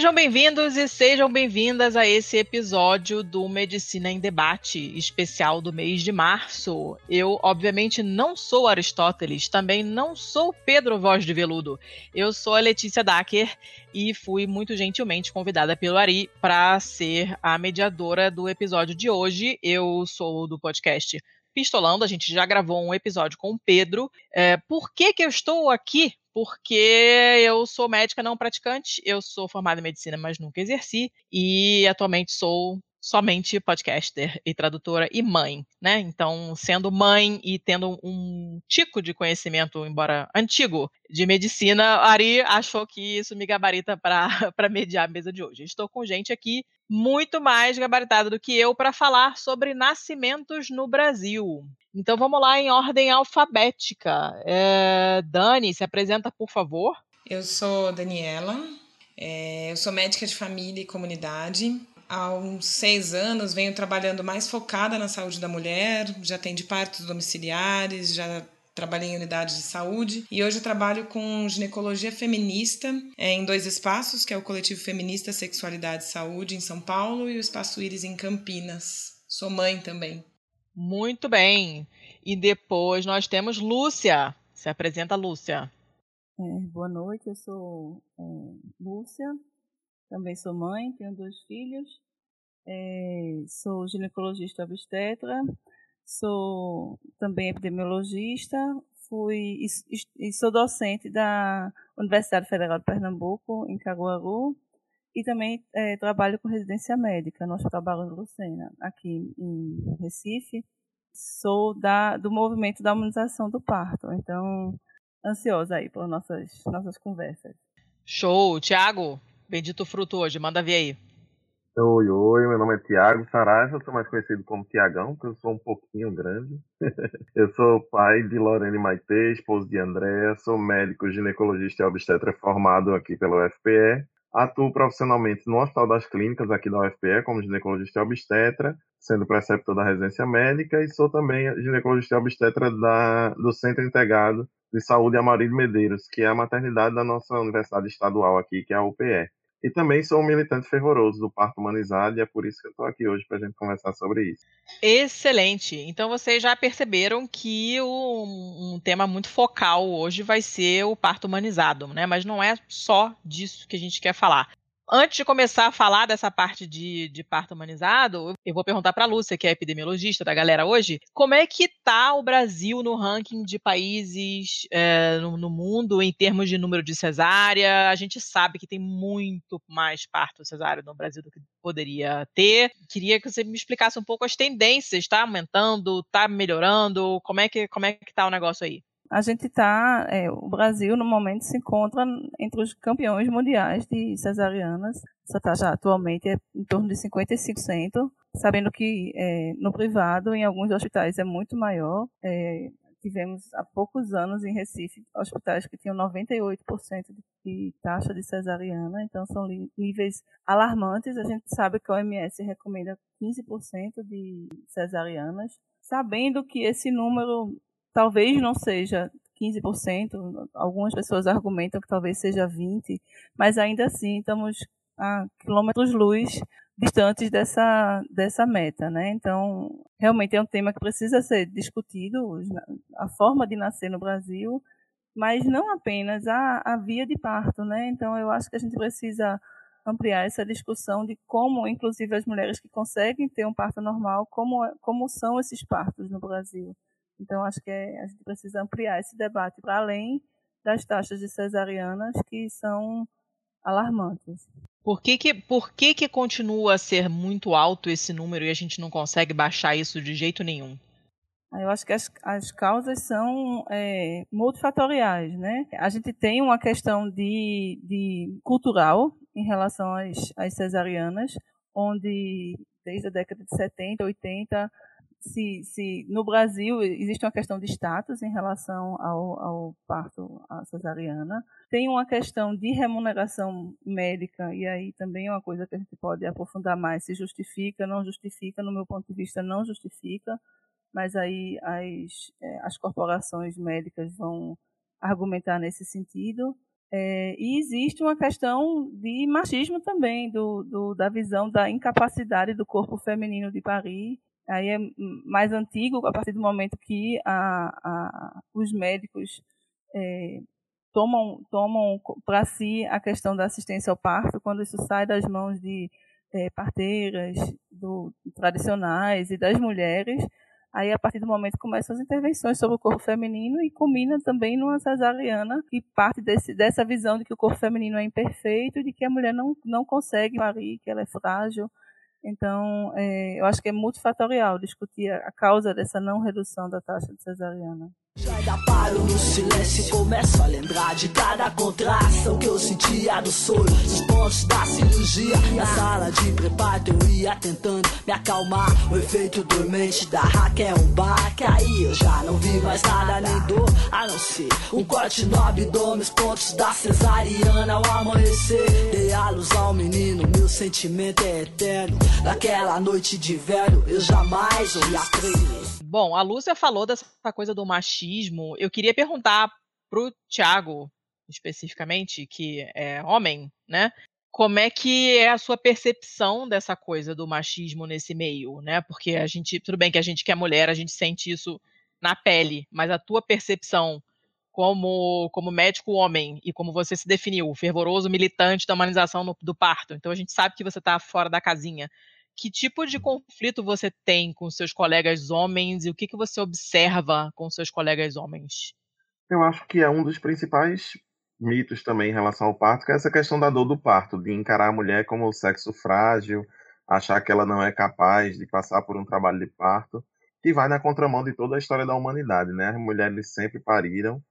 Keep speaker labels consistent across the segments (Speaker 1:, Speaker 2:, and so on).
Speaker 1: Sejam bem-vindos e sejam bem-vindas a esse episódio do Medicina em Debate, especial do mês de março. Eu, obviamente, não sou Aristóteles, também não sou Pedro Voz de Veludo. Eu sou a Letícia Dacker e fui muito gentilmente convidada pelo Ari para ser a mediadora do episódio de hoje. Eu sou do podcast Pistolando, a gente já gravou um episódio com o Pedro. É, por que, que eu estou aqui porque eu sou médica não praticante, eu sou formada em medicina, mas nunca exerci, e atualmente sou somente podcaster e tradutora e mãe, né? Então, sendo mãe e tendo um tico de conhecimento, embora antigo, de medicina, Ari achou que isso me gabarita para mediar a mesa de hoje. Estou com gente aqui muito mais gabaritada do que eu para falar sobre nascimentos no Brasil. Então vamos lá em ordem alfabética. É, Dani, se apresenta, por favor.
Speaker 2: Eu sou Daniela, é, eu sou médica de família e comunidade. Há uns seis anos venho trabalhando mais focada na saúde da mulher, já atendi partos domiciliares, já trabalhei em unidades de saúde e hoje eu trabalho com ginecologia feminista é, em dois espaços, que é o Coletivo Feminista Sexualidade e Saúde em São Paulo e o Espaço Íris em Campinas. Sou mãe também.
Speaker 1: Muito bem. E depois nós temos Lúcia. Se apresenta, Lúcia.
Speaker 3: É, boa noite, eu sou é, Lúcia, também sou mãe, tenho dois filhos, é, sou ginecologista obstetra, sou também epidemiologista, fui e, sou docente da Universidade Federal de Pernambuco, em Caruaru, e também é, trabalho com residência médica Hospital Barão de Lucena, aqui em Recife. Sou da, do movimento da humanização do parto, então ansiosa aí por nossas, nossas conversas.
Speaker 1: Show! Tiago, bendito fruto hoje, manda ver aí.
Speaker 4: Oi, oi, meu nome é Tiago Saraiva, eu sou mais conhecido como Tiagão, porque eu sou um pouquinho grande. eu sou pai de Lorene Maite, esposo de Andréa, sou médico ginecologista e obstetra formado aqui pela UFPE Atuo profissionalmente no Hospital das Clínicas aqui da UFPE como ginecologista e obstetra, sendo preceptor da residência médica e sou também ginecologista e obstetra da, do Centro Integrado de Saúde Amarildo Medeiros, que é a maternidade da nossa universidade estadual aqui, que é a UPE. E também sou um militante fervoroso do parto humanizado e é por isso que eu estou aqui hoje para a gente conversar sobre isso.
Speaker 1: Excelente! Então vocês já perceberam que um tema muito focal hoje vai ser o parto humanizado, né? Mas não é só disso que a gente quer falar. Antes de começar a falar dessa parte de, de parto humanizado, eu vou perguntar para a Lúcia, que é epidemiologista da galera hoje, como é que tá o Brasil no ranking de países é, no, no, mundo em termos de número de cesárea? A gente sabe que tem muito mais parto cesárea no Brasil do que poderia ter. Queria que você me explicasse um pouco as tendências, está aumentando, está melhorando? Como é que como é que tá o negócio aí?
Speaker 3: A gente está, é, o Brasil no momento se encontra entre os campeões mundiais de cesarianas. Essa taxa atualmente é em torno de 55%, sabendo que é, no privado, em alguns hospitais, é muito maior. É, tivemos há poucos anos em Recife hospitais que tinham 98% de taxa de cesariana, então são níveis alarmantes. A gente sabe que a OMS recomenda 15% de cesarianas sabendo que esse número talvez não seja 15%, algumas pessoas argumentam que talvez seja 20%, mas ainda assim estamos a quilômetros-luz distantes dessa, dessa meta. Né? Então, realmente é um tema que precisa ser discutido, a forma de nascer no Brasil, mas não apenas a, a via de parto. Né? Então, eu acho que a gente precisa ampliar essa discussão de como, inclusive, as mulheres que conseguem ter um parto normal, como, como são esses partos no Brasil. Então, acho que é, a gente precisa ampliar esse debate para além das taxas de cesarianas, que são alarmantes.
Speaker 1: Por que que, por que que continua a ser muito alto esse número e a gente não consegue baixar isso de jeito nenhum?
Speaker 3: Eu acho que as, as causas são é, multifatoriais, né? A gente tem uma questão de, de cultural em relação às, às cesarianas, onde desde a década de 70, 80 se, se no Brasil existe uma questão de status em relação ao, ao parto à cesariana, tem uma questão de remuneração médica, e aí também é uma coisa que a gente pode aprofundar mais, se justifica, não justifica, no meu ponto de vista não justifica, mas aí as, é, as corporações médicas vão argumentar nesse sentido. É, e existe uma questão de machismo também, do, do, da visão da incapacidade do corpo feminino de parir aí é mais antigo, a partir do momento que a, a, os médicos é, tomam, tomam para si a questão da assistência ao parto, quando isso sai das mãos de é, parteiras do, tradicionais e das mulheres, aí a partir do momento começam as intervenções sobre o corpo feminino e combina também numa cesariana e parte desse, dessa visão de que o corpo feminino é imperfeito de que a mulher não, não consegue parir, que ela é frágil, então, é, eu acho que é multifatorial discutir a causa dessa não redução da taxa de cesariana.
Speaker 5: Já paro no silêncio e começo a lembrar de cada contração que eu sentia do sonho, dos pontos da cirurgia. Na sala de preparo eu ia tentando me acalmar. O efeito dormente da Raquel é um bar que aí eu já não vi mais nada nem dor, a não ser um corte no abdômen, os pontos da cesariana ao amanhecer. Dei a luz ao menino, meu sentimento é eterno. Naquela noite de velho eu jamais ouvi a.
Speaker 1: Bom, a Lúcia falou dessa coisa do machismo. Eu queria perguntar pro Tiago, especificamente, que é homem, né? Como é que é a sua percepção dessa coisa do machismo nesse meio, né? Porque a gente, tudo bem que a gente que é mulher, a gente sente isso na pele, mas a tua percepção como, como médico homem e como você se definiu, fervoroso militante da humanização no, do parto. Então a gente sabe que você está fora da casinha que tipo de conflito você tem com seus colegas homens e o que, que você observa com seus colegas homens?
Speaker 4: Eu acho que é um dos principais mitos também em relação ao parto, que é essa questão da dor do parto, de encarar a mulher como o sexo frágil, achar que ela não é capaz de passar por um trabalho de parto, que vai na contramão de toda a história da humanidade, né? As mulheres sempre pariram.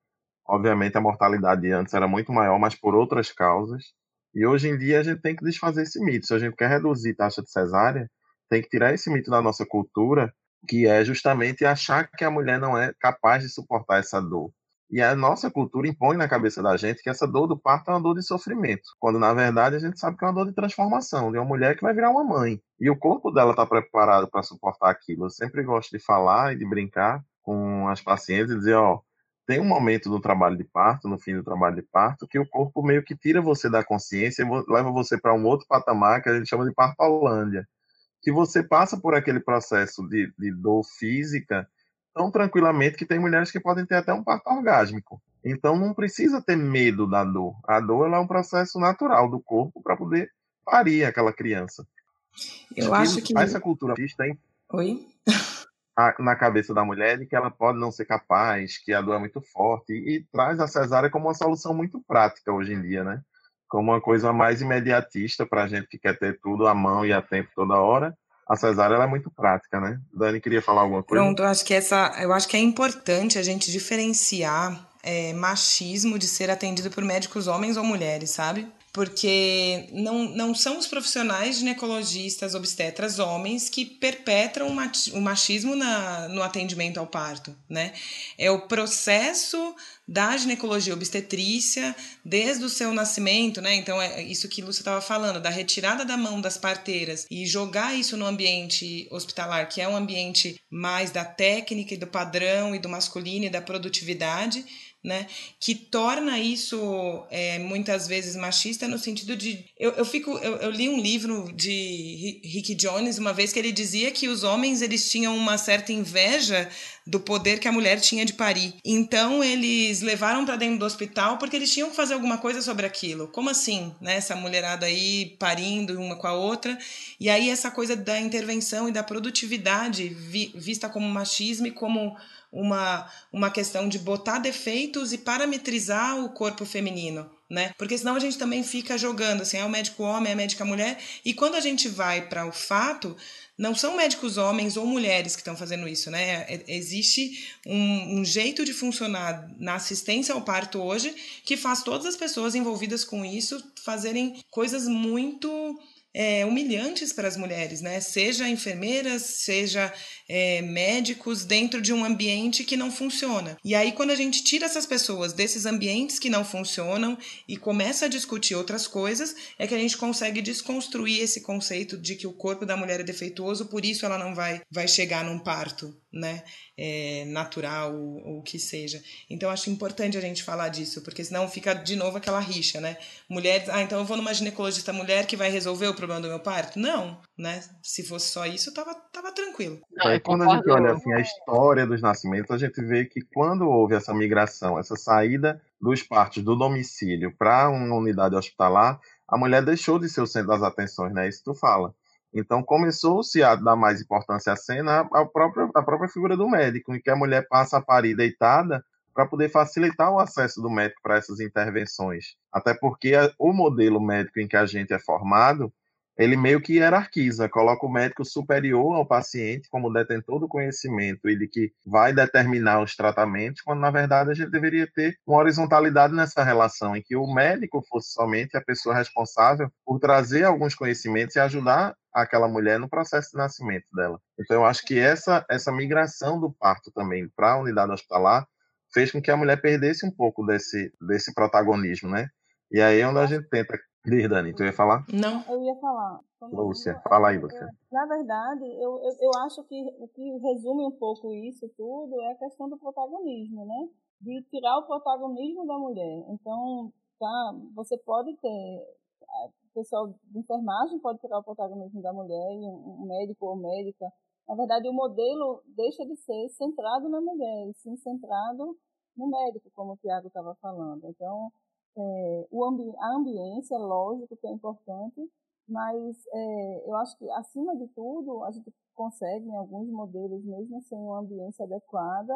Speaker 4: Obviamente a mortalidade antes era muito maior, mas por outras causas. E hoje em dia a gente tem que desfazer esse mito. Se a gente quer reduzir taxa de cesárea, tem que tirar esse mito da nossa cultura, que é justamente achar que a mulher não é capaz de suportar essa dor. E a nossa cultura impõe na cabeça da gente que essa dor do parto é uma dor de sofrimento, quando na verdade a gente sabe que é uma dor de transformação, de uma mulher que vai virar uma mãe. E o corpo dela está preparado para suportar aquilo. Eu sempre gosto de falar e de brincar com as pacientes e dizer: ó, tem um momento no trabalho de parto, no fim do trabalho de parto, que o corpo meio que tira você da consciência e leva você para um outro patamar que a gente chama de partolândia. Que você passa por aquele processo de, de dor física tão tranquilamente que tem mulheres que podem ter até um parto orgásmico. Então não precisa ter medo da dor. A dor é um processo natural do corpo para poder parir aquela criança.
Speaker 2: Eu acho que.
Speaker 4: Essa cultura tem.
Speaker 2: Oi?
Speaker 4: Na cabeça da mulher de que ela pode não ser capaz, que a dor é muito forte, e, traz a cesárea como uma solução muito prática hoje em dia, né? Como uma coisa mais imediatista para a gente que quer ter tudo à mão e a tempo toda hora. A cesárea é muito prática, né? Dani queria falar alguma coisa?
Speaker 2: Pronto, eu acho que essa, eu acho que é importante a gente diferenciar é, machismo de ser atendido por médicos homens ou mulheres, sabe? Porque não, não são os profissionais ginecologistas, obstetras, homens que perpetram o machismo na, no atendimento ao parto, né? É o processo da ginecologia obstetrícia desde o seu nascimento, né? Então é isso que Lúcia estava falando, da retirada da mão das parteiras e jogar isso no ambiente hospitalar, que é um ambiente mais da técnica e do padrão e do masculino e da produtividade né? Que torna isso é, muitas vezes machista no sentido de. Eu, eu fico. Eu, eu, li um livro de Rick Jones uma vez que ele dizia que os homens eles tinham uma certa inveja do poder que a mulher tinha de parir. Então eles levaram para dentro do hospital porque eles tinham que fazer alguma coisa sobre aquilo. Como assim, né? Essa mulherada aí parindo uma com a outra. E aí essa coisa da intervenção e da produtividade vi, vista como machismo e como uma, uma questão de botar defeitos e parametrizar o corpo feminino. Né? Porque senão a gente também fica jogando assim, é o médico homem, é a médica mulher, e quando a gente vai para o fato, não são médicos homens ou mulheres que estão fazendo isso, né? É, existe um, um, jeito de funcionar na assistência ao parto hoje que faz todas as pessoas envolvidas com isso fazerem coisas muito é, humilhantes para as mulheres, né? Seja enfermeiras, seja é, médicos dentro de um ambiente que não funciona. E aí, quando a gente tira essas pessoas desses ambientes que não funcionam e começa a discutir outras coisas, é que a gente consegue desconstruir esse conceito de que o corpo da mulher é defeituoso, por isso ela não vai, vai chegar num parto, né? É, natural ou o que seja. Então, acho importante a gente falar disso, porque senão fica de novo aquela rixa, né? Mulheres, ah, então eu vou numa ginecologista mulher que vai resolver o problema do meu parto? Não, né? Se fosse só isso, tava, tava tranquilo.
Speaker 4: Não, quando a gente olha assim, a história dos nascimentos, a gente vê que quando houve essa migração, essa saída dos partos do domicílio para uma unidade hospitalar, a mulher deixou de ser o centro das atenções, né? Isso tu fala. Então começou-se a dar mais importância à cena a própria, a própria figura do médico, em que a mulher passa a parir deitada para poder facilitar o acesso do médico para essas intervenções. Até porque o modelo médico em que a gente é formado, ele meio que hierarquiza, coloca o médico superior ao paciente como detentor do conhecimento e de que vai determinar os tratamentos, quando na verdade a gente deveria ter uma horizontalidade nessa relação, em que o médico fosse somente a pessoa responsável por trazer alguns conhecimentos e ajudar aquela mulher no processo de nascimento dela. Então eu acho que essa essa migração do parto também para a unidade hospitalar fez com que a mulher perdesse um pouco desse desse protagonismo, né? E aí é onde a gente tenta Diz, Dani, tu ia falar?
Speaker 2: Não.
Speaker 3: Eu ia falar.
Speaker 4: Lúcia, fala aí, Lúcia.
Speaker 3: Na verdade, eu, eu, eu, acho que o que resume um pouco isso tudo é a questão do protagonismo, né? De tirar o protagonismo da mulher. Então, tá, você pode ter. O pessoal de enfermagem pode tirar o protagonismo da mulher, um médico ou médica. Na verdade, o modelo deixa de ser centrado na mulher, e sim centrado no médico, como o Tiago estava falando. Então, é, o ambi a ambiência, lógico que é importante, mas é, eu acho que, acima de tudo, a gente consegue, em alguns modelos, mesmo sem uma ambiência adequada,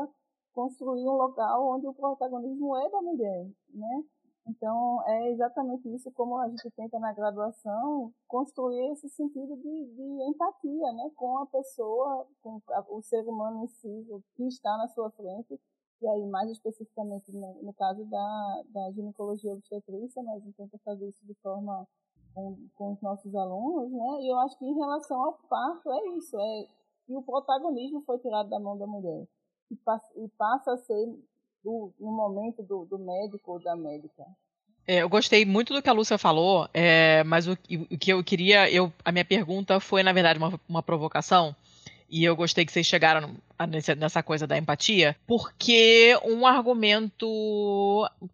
Speaker 3: construir um local onde o protagonismo é da mulher, né? Então, é exatamente isso como a gente tenta na graduação construir esse sentido de, de empatia né, com a pessoa, com a, o ser humano em si, que está na sua frente, e aí, mais especificamente no, no caso da, da ginecologia obstetrícia, né, a gente tenta fazer isso de forma com, com os nossos alunos, né? E eu acho que em relação ao parto é isso, é que o protagonismo foi tirado da mão da mulher e passa, a ser do, no momento do, do médico ou da médica.
Speaker 1: É, eu gostei muito do que a Lúcia falou, é, mas o, o, que eu queria, eu, a minha pergunta foi, na verdade, uma, uma provocação. E eu gostei que vocês chegaram nessa coisa da empatia, porque um argumento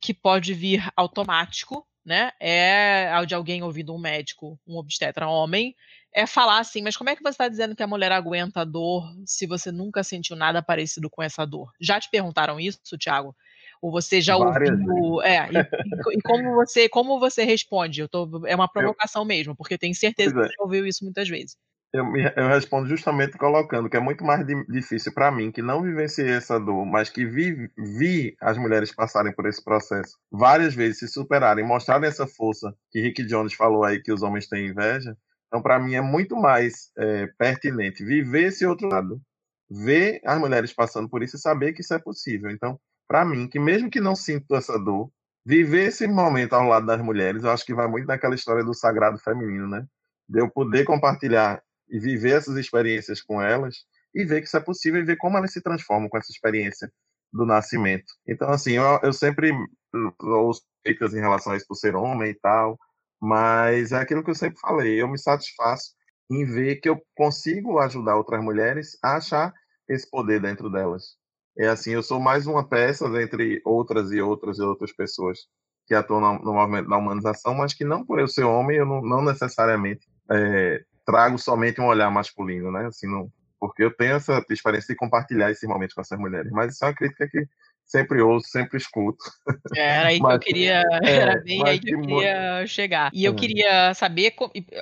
Speaker 1: que pode vir automático, né, é de alguém ouvindo um médico, um obstetra homem, é falar assim, mas como é que você está dizendo que a mulher aguenta a dor se você nunca sentiu nada parecido com essa dor? Já te perguntaram isso, Tiago? Ou você já Várias ouviu? É, e, e, como você como você responde? Eu tô, é uma provocação eu, mesmo, porque eu tenho certeza que é. você já ouviu isso muitas vezes.
Speaker 4: Eu, eu respondo justamente colocando que é muito mais di difícil para mim, que não vivenciei essa dor, mas que vi, vi as mulheres passarem por esse processo várias vezes, se superarem, mostrarem essa força que Rick Jones falou aí que os homens têm inveja. Então, para mim, é muito mais é, pertinente viver esse outro lado, ver as mulheres passando por isso e saber que isso é possível. Então, para mim, que mesmo que não sinto essa dor, viver esse momento ao lado das mulheres, eu acho que vai muito naquela história do sagrado feminino, né? De eu poder compartilhar e viver essas experiências com elas e ver que isso é possível e ver como elas se transformam com essa experiência do nascimento. Então, assim, eu, eu sempre ouço críticas em relação a isso por ser homem e tal, mas é aquilo que eu sempre falei, eu me satisfaço em ver que eu consigo ajudar outras mulheres a achar esse poder dentro delas. É assim, eu sou mais uma peça entre outras e outras e outras pessoas que atuam no, movimento da humanização, mas que não por eu ser homem, eu não, não necessariamente é, trago somente um olhar masculino, né? Assim, não, porque eu tenho essa experiência de compartilhar esses momentos com essas mulheres. Mas isso é uma crítica que sempre ouço, sempre escuto.
Speaker 1: É, era aí mas, que eu queria, é, era bem aí que eu queria chegar. E eu hum. queria saber,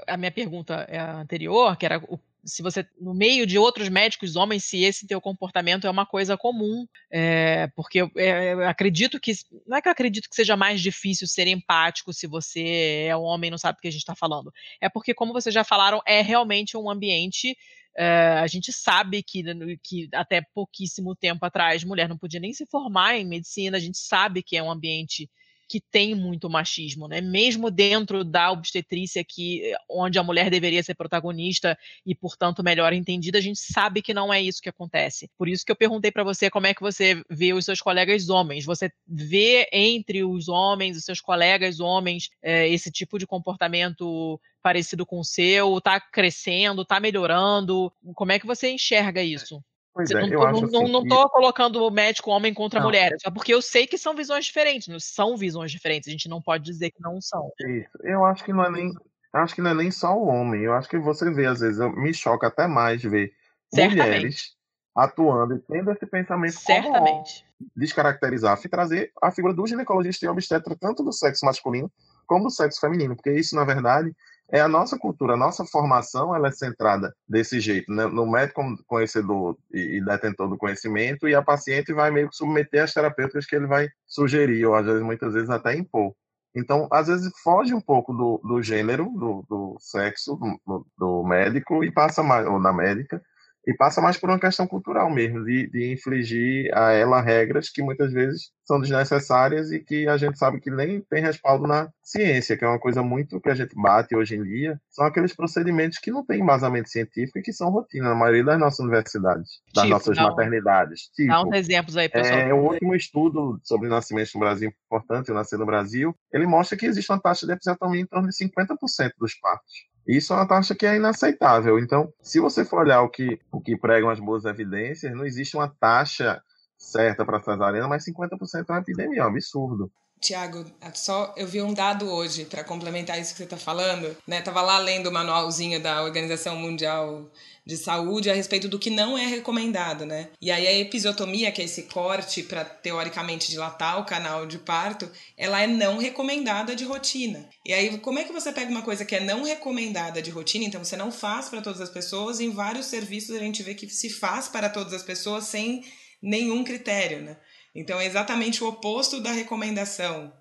Speaker 1: a minha pergunta é anterior, que era o se você, no meio de outros médicos homens, se esse teu comportamento é uma coisa comum, é, porque eu, é, eu, acredito que, não é que eu acredito que seja mais difícil ser empático se você é um homem e não sabe o que a gente está falando, é porque, como vocês já falaram, é realmente um ambiente Uh, a gente sabe que, que até pouquíssimo tempo atrás mulher não podia nem se formar em medicina, a gente sabe que é um ambiente que tem muito machismo, né? Mesmo dentro da obstetrícia, que, onde a mulher deveria ser protagonista e, portanto, melhor entendida, a gente sabe que não é isso que acontece. Por isso que eu perguntei para você como é que você vê os seus colegas homens. Você vê entre os homens, os seus colegas homens, é, esse tipo de comportamento parecido com o seu? Está crescendo? Está melhorando? Como é que você enxerga isso?
Speaker 4: Pois é,
Speaker 1: não,
Speaker 4: eu acho
Speaker 1: não,
Speaker 4: assim,
Speaker 1: não tô colocando o médico homem contra não. mulher, só porque eu sei que são visões diferentes, não são visões diferentes, a gente não pode dizer que não são.
Speaker 4: Isso. Eu acho que não é nem, acho que não é nem só o homem, eu acho que você vê às vezes, me choca até mais ver Certamente. mulheres atuando e tendo esse pensamento
Speaker 1: Certamente.
Speaker 4: como descaracterizar e trazer a figura do ginecologista e obstetra tanto do sexo masculino como do sexo feminino, porque isso na verdade é a nossa cultura, a nossa formação ela é centrada desse jeito, né? no médico conhecedor e detentor do conhecimento, e a paciente vai meio que submeter as terapêuticas que ele vai sugerir, ou às vezes, muitas vezes até impor. Então, às vezes, foge um pouco do, do gênero, do, do sexo do, do, médico e passa mais, ou da médica, e passa mais por uma questão cultural mesmo, de, de infligir a ela regras que muitas vezes são desnecessárias e que a gente sabe que nem tem respaldo na ciência, que é uma coisa muito que a gente bate hoje em dia, são aqueles procedimentos que não têm embasamento científico e que são rotina na maioria das nossas universidades, das tipo, nossas não. maternidades.
Speaker 1: Tipo, Dá uns exemplos aí, pessoal.
Speaker 4: É, o último estudo sobre nascimentos no Brasil importante, o Nascer no Brasil, ele mostra que existe uma taxa de episiotomia em torno de 50% dos partos. Isso é uma taxa que é inaceitável. Então, se você for olhar o que, o que pregam as boas evidências, não existe uma taxa certa para cesariana, mas 50% é uma epidemia, é um absurdo.
Speaker 2: Tiago, só eu vi um dado hoje para complementar isso que você está falando, né? Tava lá lendo o manualzinho da Organização Mundial de saúde a respeito do que não é recomendado, né? E aí a episiotomia, que é esse corte para teoricamente dilatar o canal de parto, ela é não recomendada de rotina. E aí como é que você pega uma coisa que é não recomendada de rotina, então você não faz para todas as pessoas, em vários serviços a gente vê que se faz para todas as pessoas sem nenhum critério, né? Então é exatamente o oposto da recomendação.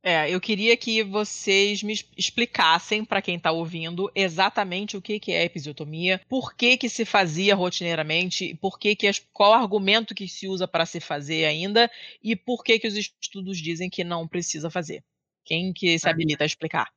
Speaker 1: É, eu queria que vocês me explicassem para quem está ouvindo exatamente o que, que é episiotomia, por que, que se fazia rotineiramente, por que que as, qual argumento que se usa para se fazer ainda e por que que os estudos dizem que não precisa fazer. Quem que se habilita a explicar?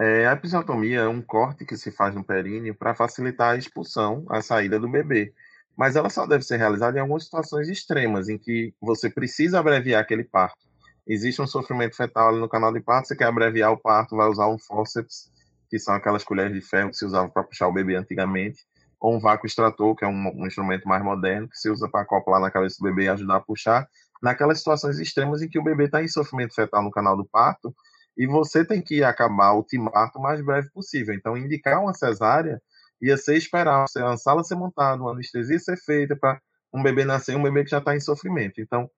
Speaker 4: É, a episiotomia é um corte que se faz no períneo para facilitar a expulsão, a saída do bebê. Mas ela só deve ser realizada em algumas situações extremas, em que você precisa abreviar aquele parto existe um sofrimento fetal ali no canal de parto, você quer abreviar o parto, vai usar um fórceps, que são aquelas colheres de ferro que se usavam para puxar o bebê antigamente, ou um vácuo extrator, que é um, um instrumento mais moderno, que se usa para acoplar na cabeça do bebê e ajudar a puxar, naquelas situações extremas em que o bebê está em sofrimento fetal no canal do parto, e você tem que acabar o parto o mais breve possível. Então, indicar uma cesárea ia ser esperar a sala ser montada, uma anestesia ser feita para um bebê nascer, um bebê que já está em sofrimento. Então,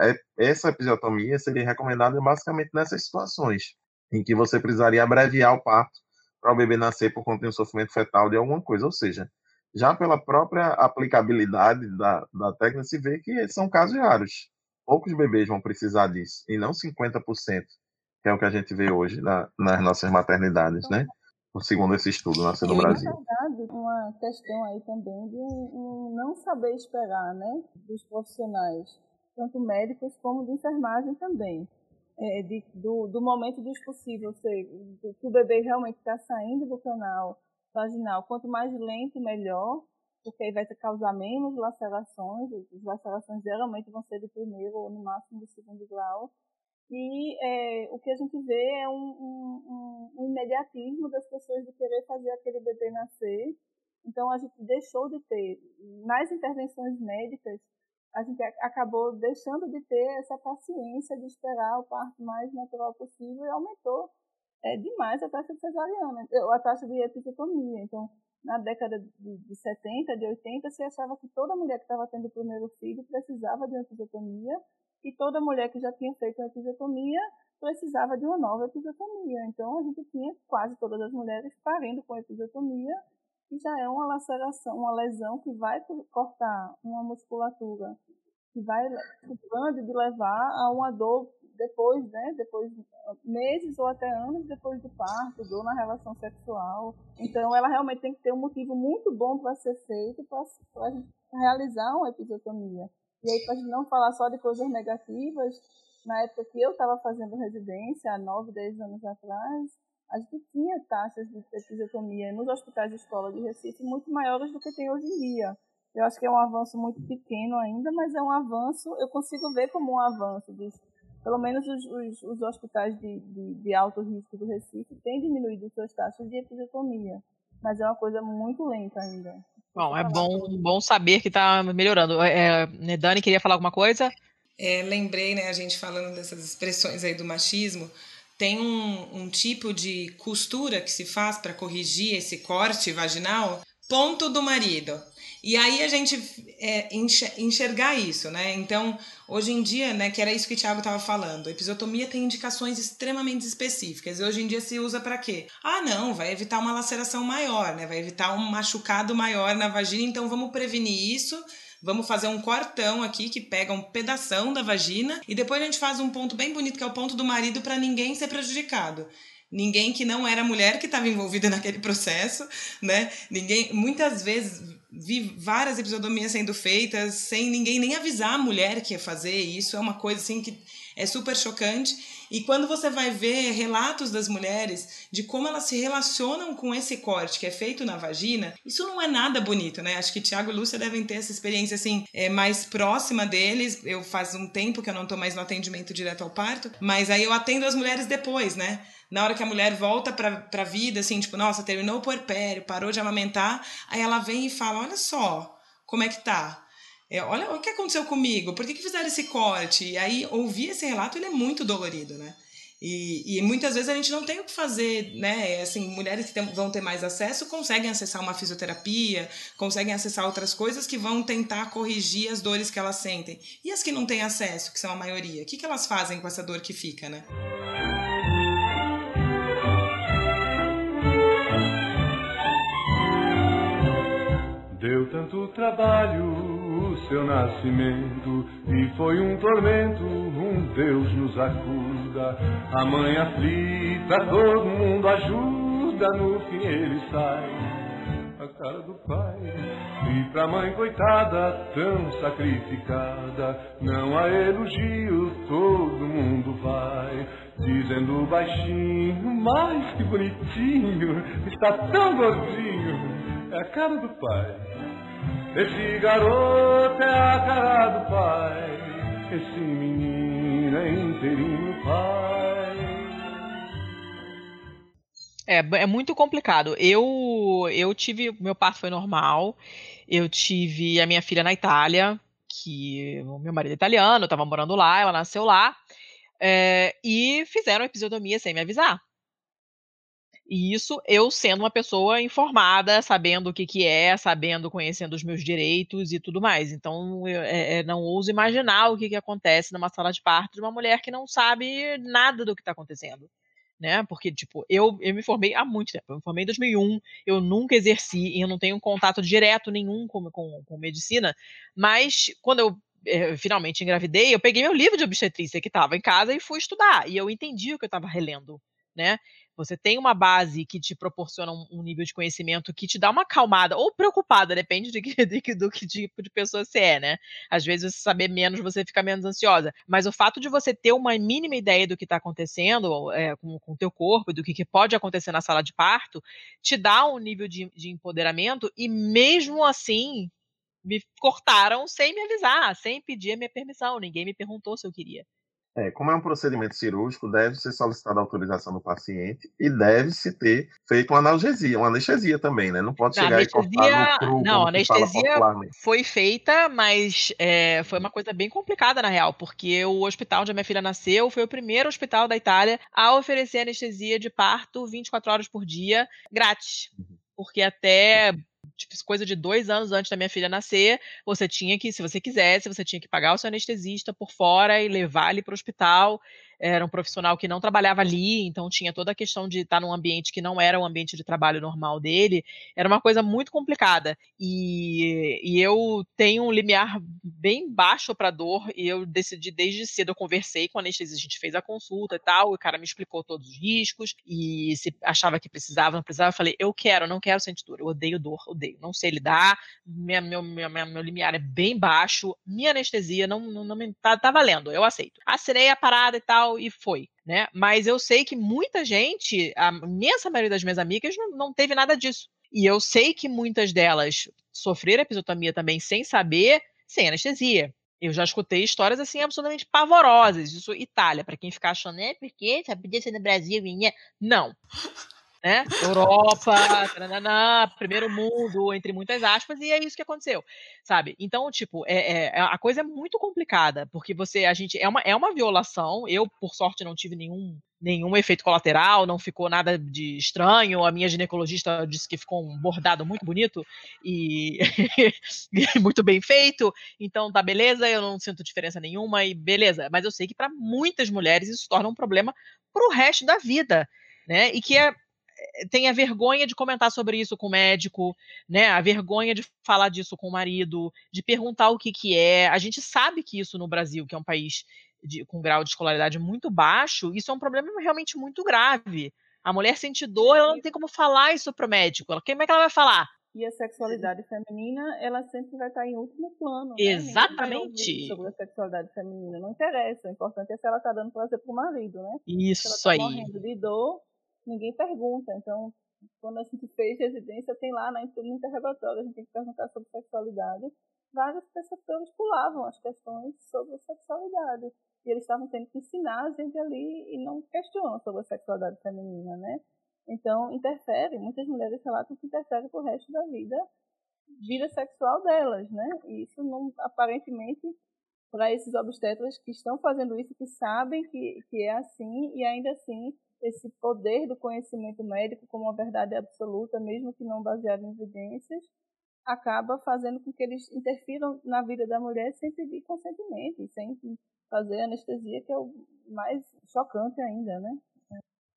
Speaker 4: é, essa episiotomia seria recomendada basicamente nessas situações, em que você precisaria abreviar o parto para o bebê nascer por conta de um sofrimento fetal de alguma coisa. Ou seja, já pela própria aplicabilidade da, da técnica, se vê que são casos raros. Poucos bebês vão precisar disso, e não 50%, que é o que a gente vê hoje na, nas nossas maternidades, né? Segundo esse estudo, nasceu no Brasil.
Speaker 3: Na verdade, uma questão aí também de um não saber esperar, né? Dos profissionais tanto médicos como de enfermagem também. é, de, do, do, momento dos possíveis, ou seja, que o bebê realmente está saindo do canal vaginal. Quanto mais lento, melhor, porque aí vai causar menos lacerações. As lacerações geralmente vão ser de primeiro ou no máximo de segundo grau. E é, o que a gente vê é um, um, um, imediatismo das pessoas de querer fazer aquele bebê nascer. Então a gente deixou de ter, nas intervenções médicas, a gente acabou deixando de ter essa paciência de esperar o parto mais natural possível e aumentou é, demais a taxa de cesariana, a taxa de episiotomia. Então, na década de, de 70, de 80, se achava que toda mulher que estava tendo o primeiro filho precisava de uma episiotomia e toda mulher que já tinha feito uma episiotomia precisava de uma nova episiotomia. Então, a gente tinha quase todas as mulheres parindo com episiotomia que já é uma laceração, uma lesão que vai cortar uma musculatura, que vai grande de levar a uma dor depois, né, depois meses ou até anos depois do parto, dor na relação sexual. Então, ela realmente tem que ter um motivo muito bom para ser feito para realizar uma episiotomia. E aí, para não falar só de coisas negativas, na época que eu estava fazendo residência, há 9, 10 anos atrás, a gente tinha taxas de episiotomia nos hospitais de escola de Recife muito maiores do que tem hoje em dia. Eu acho que é um avanço muito pequeno ainda, mas é um avanço, eu consigo ver como um avanço. Dos, pelo menos os, os, os hospitais de, de, de, alto risco do Recife têm diminuído suas taxas de episiotomia, mas é uma coisa muito lenta ainda.
Speaker 1: Bom, é bom, bom saber que está melhorando. É, é, né, Dani, queria falar alguma coisa?
Speaker 2: É, lembrei, né, a gente falando dessas expressões aí do machismo, tem um, um tipo de costura que se faz para corrigir esse corte vaginal, ponto do marido. E aí a gente é, enxergar isso, né? Então, hoje em dia, né, que era isso que o Thiago estava falando, a episiotomia tem indicações extremamente específicas. E hoje em dia se usa para quê? Ah, não, vai evitar uma laceração maior, né? Vai evitar um machucado maior na vagina, então vamos prevenir isso Vamos fazer um cortão aqui que pega um pedação da vagina e depois a gente faz um ponto bem bonito que é o ponto do marido para ninguém ser prejudicado ninguém que não era mulher que estava envolvida naquele processo, né? Ninguém, muitas vezes vi várias episiotomias sendo feitas sem ninguém nem avisar a mulher que ia fazer. Isso é uma coisa assim que é super chocante. E quando você vai ver relatos das mulheres de como elas se relacionam com esse corte que é feito na vagina, isso não é nada bonito, né? Acho que Tiago e Lúcia devem ter essa experiência assim, é, mais próxima deles. Eu faz um tempo que eu não estou mais no atendimento direto ao parto, mas aí eu atendo as mulheres depois, né? Na hora que a mulher volta pra, pra vida, assim, tipo, nossa, terminou o puerpério, parou de amamentar, aí ela vem e fala: Olha só, como é que tá? É, olha o que aconteceu comigo, por que, que fizeram esse corte? E aí, ouvir esse relato, ele é muito dolorido, né? E, e, muitas vezes a gente não tem o que fazer, né? É assim, mulheres que tem, vão ter mais acesso conseguem acessar uma fisioterapia, conseguem acessar outras coisas que vão tentar corrigir as dores que elas sentem. E as que não têm acesso, que são a maioria, o que, que elas fazem com essa dor que fica, né?
Speaker 6: Deu tanto trabalho o seu nascimento e foi um tormento, um Deus nos acuda. A mãe aflita, todo mundo ajuda, no fim ele sai. A cara do pai e pra mãe coitada, tão sacrificada, não há elogio, todo mundo vai. Dizendo baixinho, mas que bonitinho, está tão gordinho. É a cara do pai. Esse garoto é a cara do pai. Esse menino é inteirinho pai.
Speaker 1: É, é muito complicado. Eu, eu tive. Meu parto foi normal. Eu tive a minha filha na Itália, que o meu marido é italiano, eu tava morando lá, ela nasceu lá. É, e fizeram episiotomia sem me avisar. E isso eu sendo uma pessoa informada, sabendo o que, que é, sabendo, conhecendo os meus direitos e tudo mais. Então, eu é, é, não ouso imaginar o que, que acontece numa sala de parto de uma mulher que não sabe nada do que está acontecendo. Né? Porque, tipo, eu, eu me formei há muito tempo. Eu me formei em 2001, eu nunca exerci e eu não tenho contato direto nenhum com, com, com medicina. Mas, quando eu é, finalmente engravidei, eu peguei meu livro de obstetrícia que estava em casa e fui estudar. E eu entendi o que eu estava relendo, né? Você tem uma base que te proporciona um, um nível de conhecimento que te dá uma acalmada, ou preocupada, depende de que, de, do que tipo de pessoa você é, né? Às vezes, você saber menos, você fica menos ansiosa. Mas o fato de você ter uma mínima ideia do que está acontecendo é, com, o teu corpo do que, que, pode acontecer na sala de parto, te dá um nível de, de empoderamento e mesmo assim me cortaram sem me avisar, sem pedir a minha permissão. Ninguém me perguntou se eu queria.
Speaker 4: É, como é um procedimento cirúrgico, deve ser solicitada a autorização do paciente e deve-se ter feito uma analgesia, uma anestesia também, né? Não pode chegar anestesia, e cortar no cru,
Speaker 1: Não, a anestesia foi feita, mas é, foi uma coisa bem complicada na real, porque o hospital onde a minha filha nasceu foi o primeiro hospital da Itália a oferecer anestesia de parto 24 horas por dia, grátis. Uhum. Porque até tipo, coisa de dois anos antes da minha filha nascer, você tinha que, se você quisesse, você tinha que pagar o seu anestesista por fora e levar ele para o hospital era um profissional que não trabalhava ali, então tinha toda a questão de estar num ambiente que não era o ambiente de trabalho normal dele, era uma coisa muito complicada. E, e eu tenho um limiar bem baixo para dor, e eu decidi desde cedo, eu conversei com o anestesista, a gente fez a consulta e tal, o cara me explicou todos os riscos, e se achava que precisava, não precisava, eu falei, eu quero, não quero sentir dor, eu odeio dor, odeio, não sei lidar, minha, meu, meu, meu limiar é bem baixo, minha anestesia não, não, não tá, tá valendo, eu aceito. Assinei a parada e tal, tal, e foi. Né? Mas eu sei que muita gente, a imensa maioria das minhas amigas, não, não teve nada disso. E eu sei que muitas delas sofreram episiotomia também sem saber, sem anestesia. Eu já escutei histórias assim absolutamente pavorosas. Isso, Itália, para quem ficar achando, é porque sabe, podia ser no Brasil, minha. Não né? Europa, primeiro mundo, entre muitas aspas, e é isso que aconteceu, sabe? Então, tipo, é, é, a coisa é muito complicada, porque você, a gente, é uma, é uma violação, eu, por sorte, não tive nenhum nenhum efeito colateral, não ficou nada de estranho. A minha ginecologista disse que ficou um bordado muito bonito e, muito bem feito. Então tá beleza, eu não sinto diferença nenhuma e beleza. Mas eu sei que para muitas mulheres isso torna um problema pro resto da vida, né? E que é tem a vergonha de comentar sobre isso com o médico, né? A vergonha de falar disso com o marido, de perguntar o que que é. A gente sabe que isso no Brasil, que é um país de, com grau de escolaridade muito baixo, isso é um problema realmente muito grave. A mulher sente dor, ela não tem como falar isso para o médico. Ela, como é que ela vai falar?
Speaker 3: E a sexualidade feminina, ela sempre vai estar em último plano. Né?
Speaker 1: Exatamente.
Speaker 3: Sobre a sexualidade feminina. Não interessa. O importante é se ela está dando prazer para o marido, né?
Speaker 1: Isso
Speaker 3: se ela tá
Speaker 1: aí.
Speaker 3: morrendo de dor, ninguém pergunta. Então, quando a gente fez residência, tem lá na, no interrogatório, a gente tem que perguntar sobre sexualidade. Várias pessoas pulavam as questões sobre sexualidade. E eles estavam tendo que ensinar a gente ali e não questionam sobre a sexualidade feminina, né? Então, interfere, muitas mulheres relatam que interfere com o resto da vida, vida sexual delas, né? E isso não, aparentemente, para esses obstetras que estão fazendo isso, que sabem que, que é assim, e ainda assim esse poder do conhecimento médico como uma verdade absoluta, mesmo que não baseada em evidências, acaba fazendo com que eles interfiram na vida da mulher sem pedir consentimento, sem fazer anestesia, que é o mais chocante ainda, né?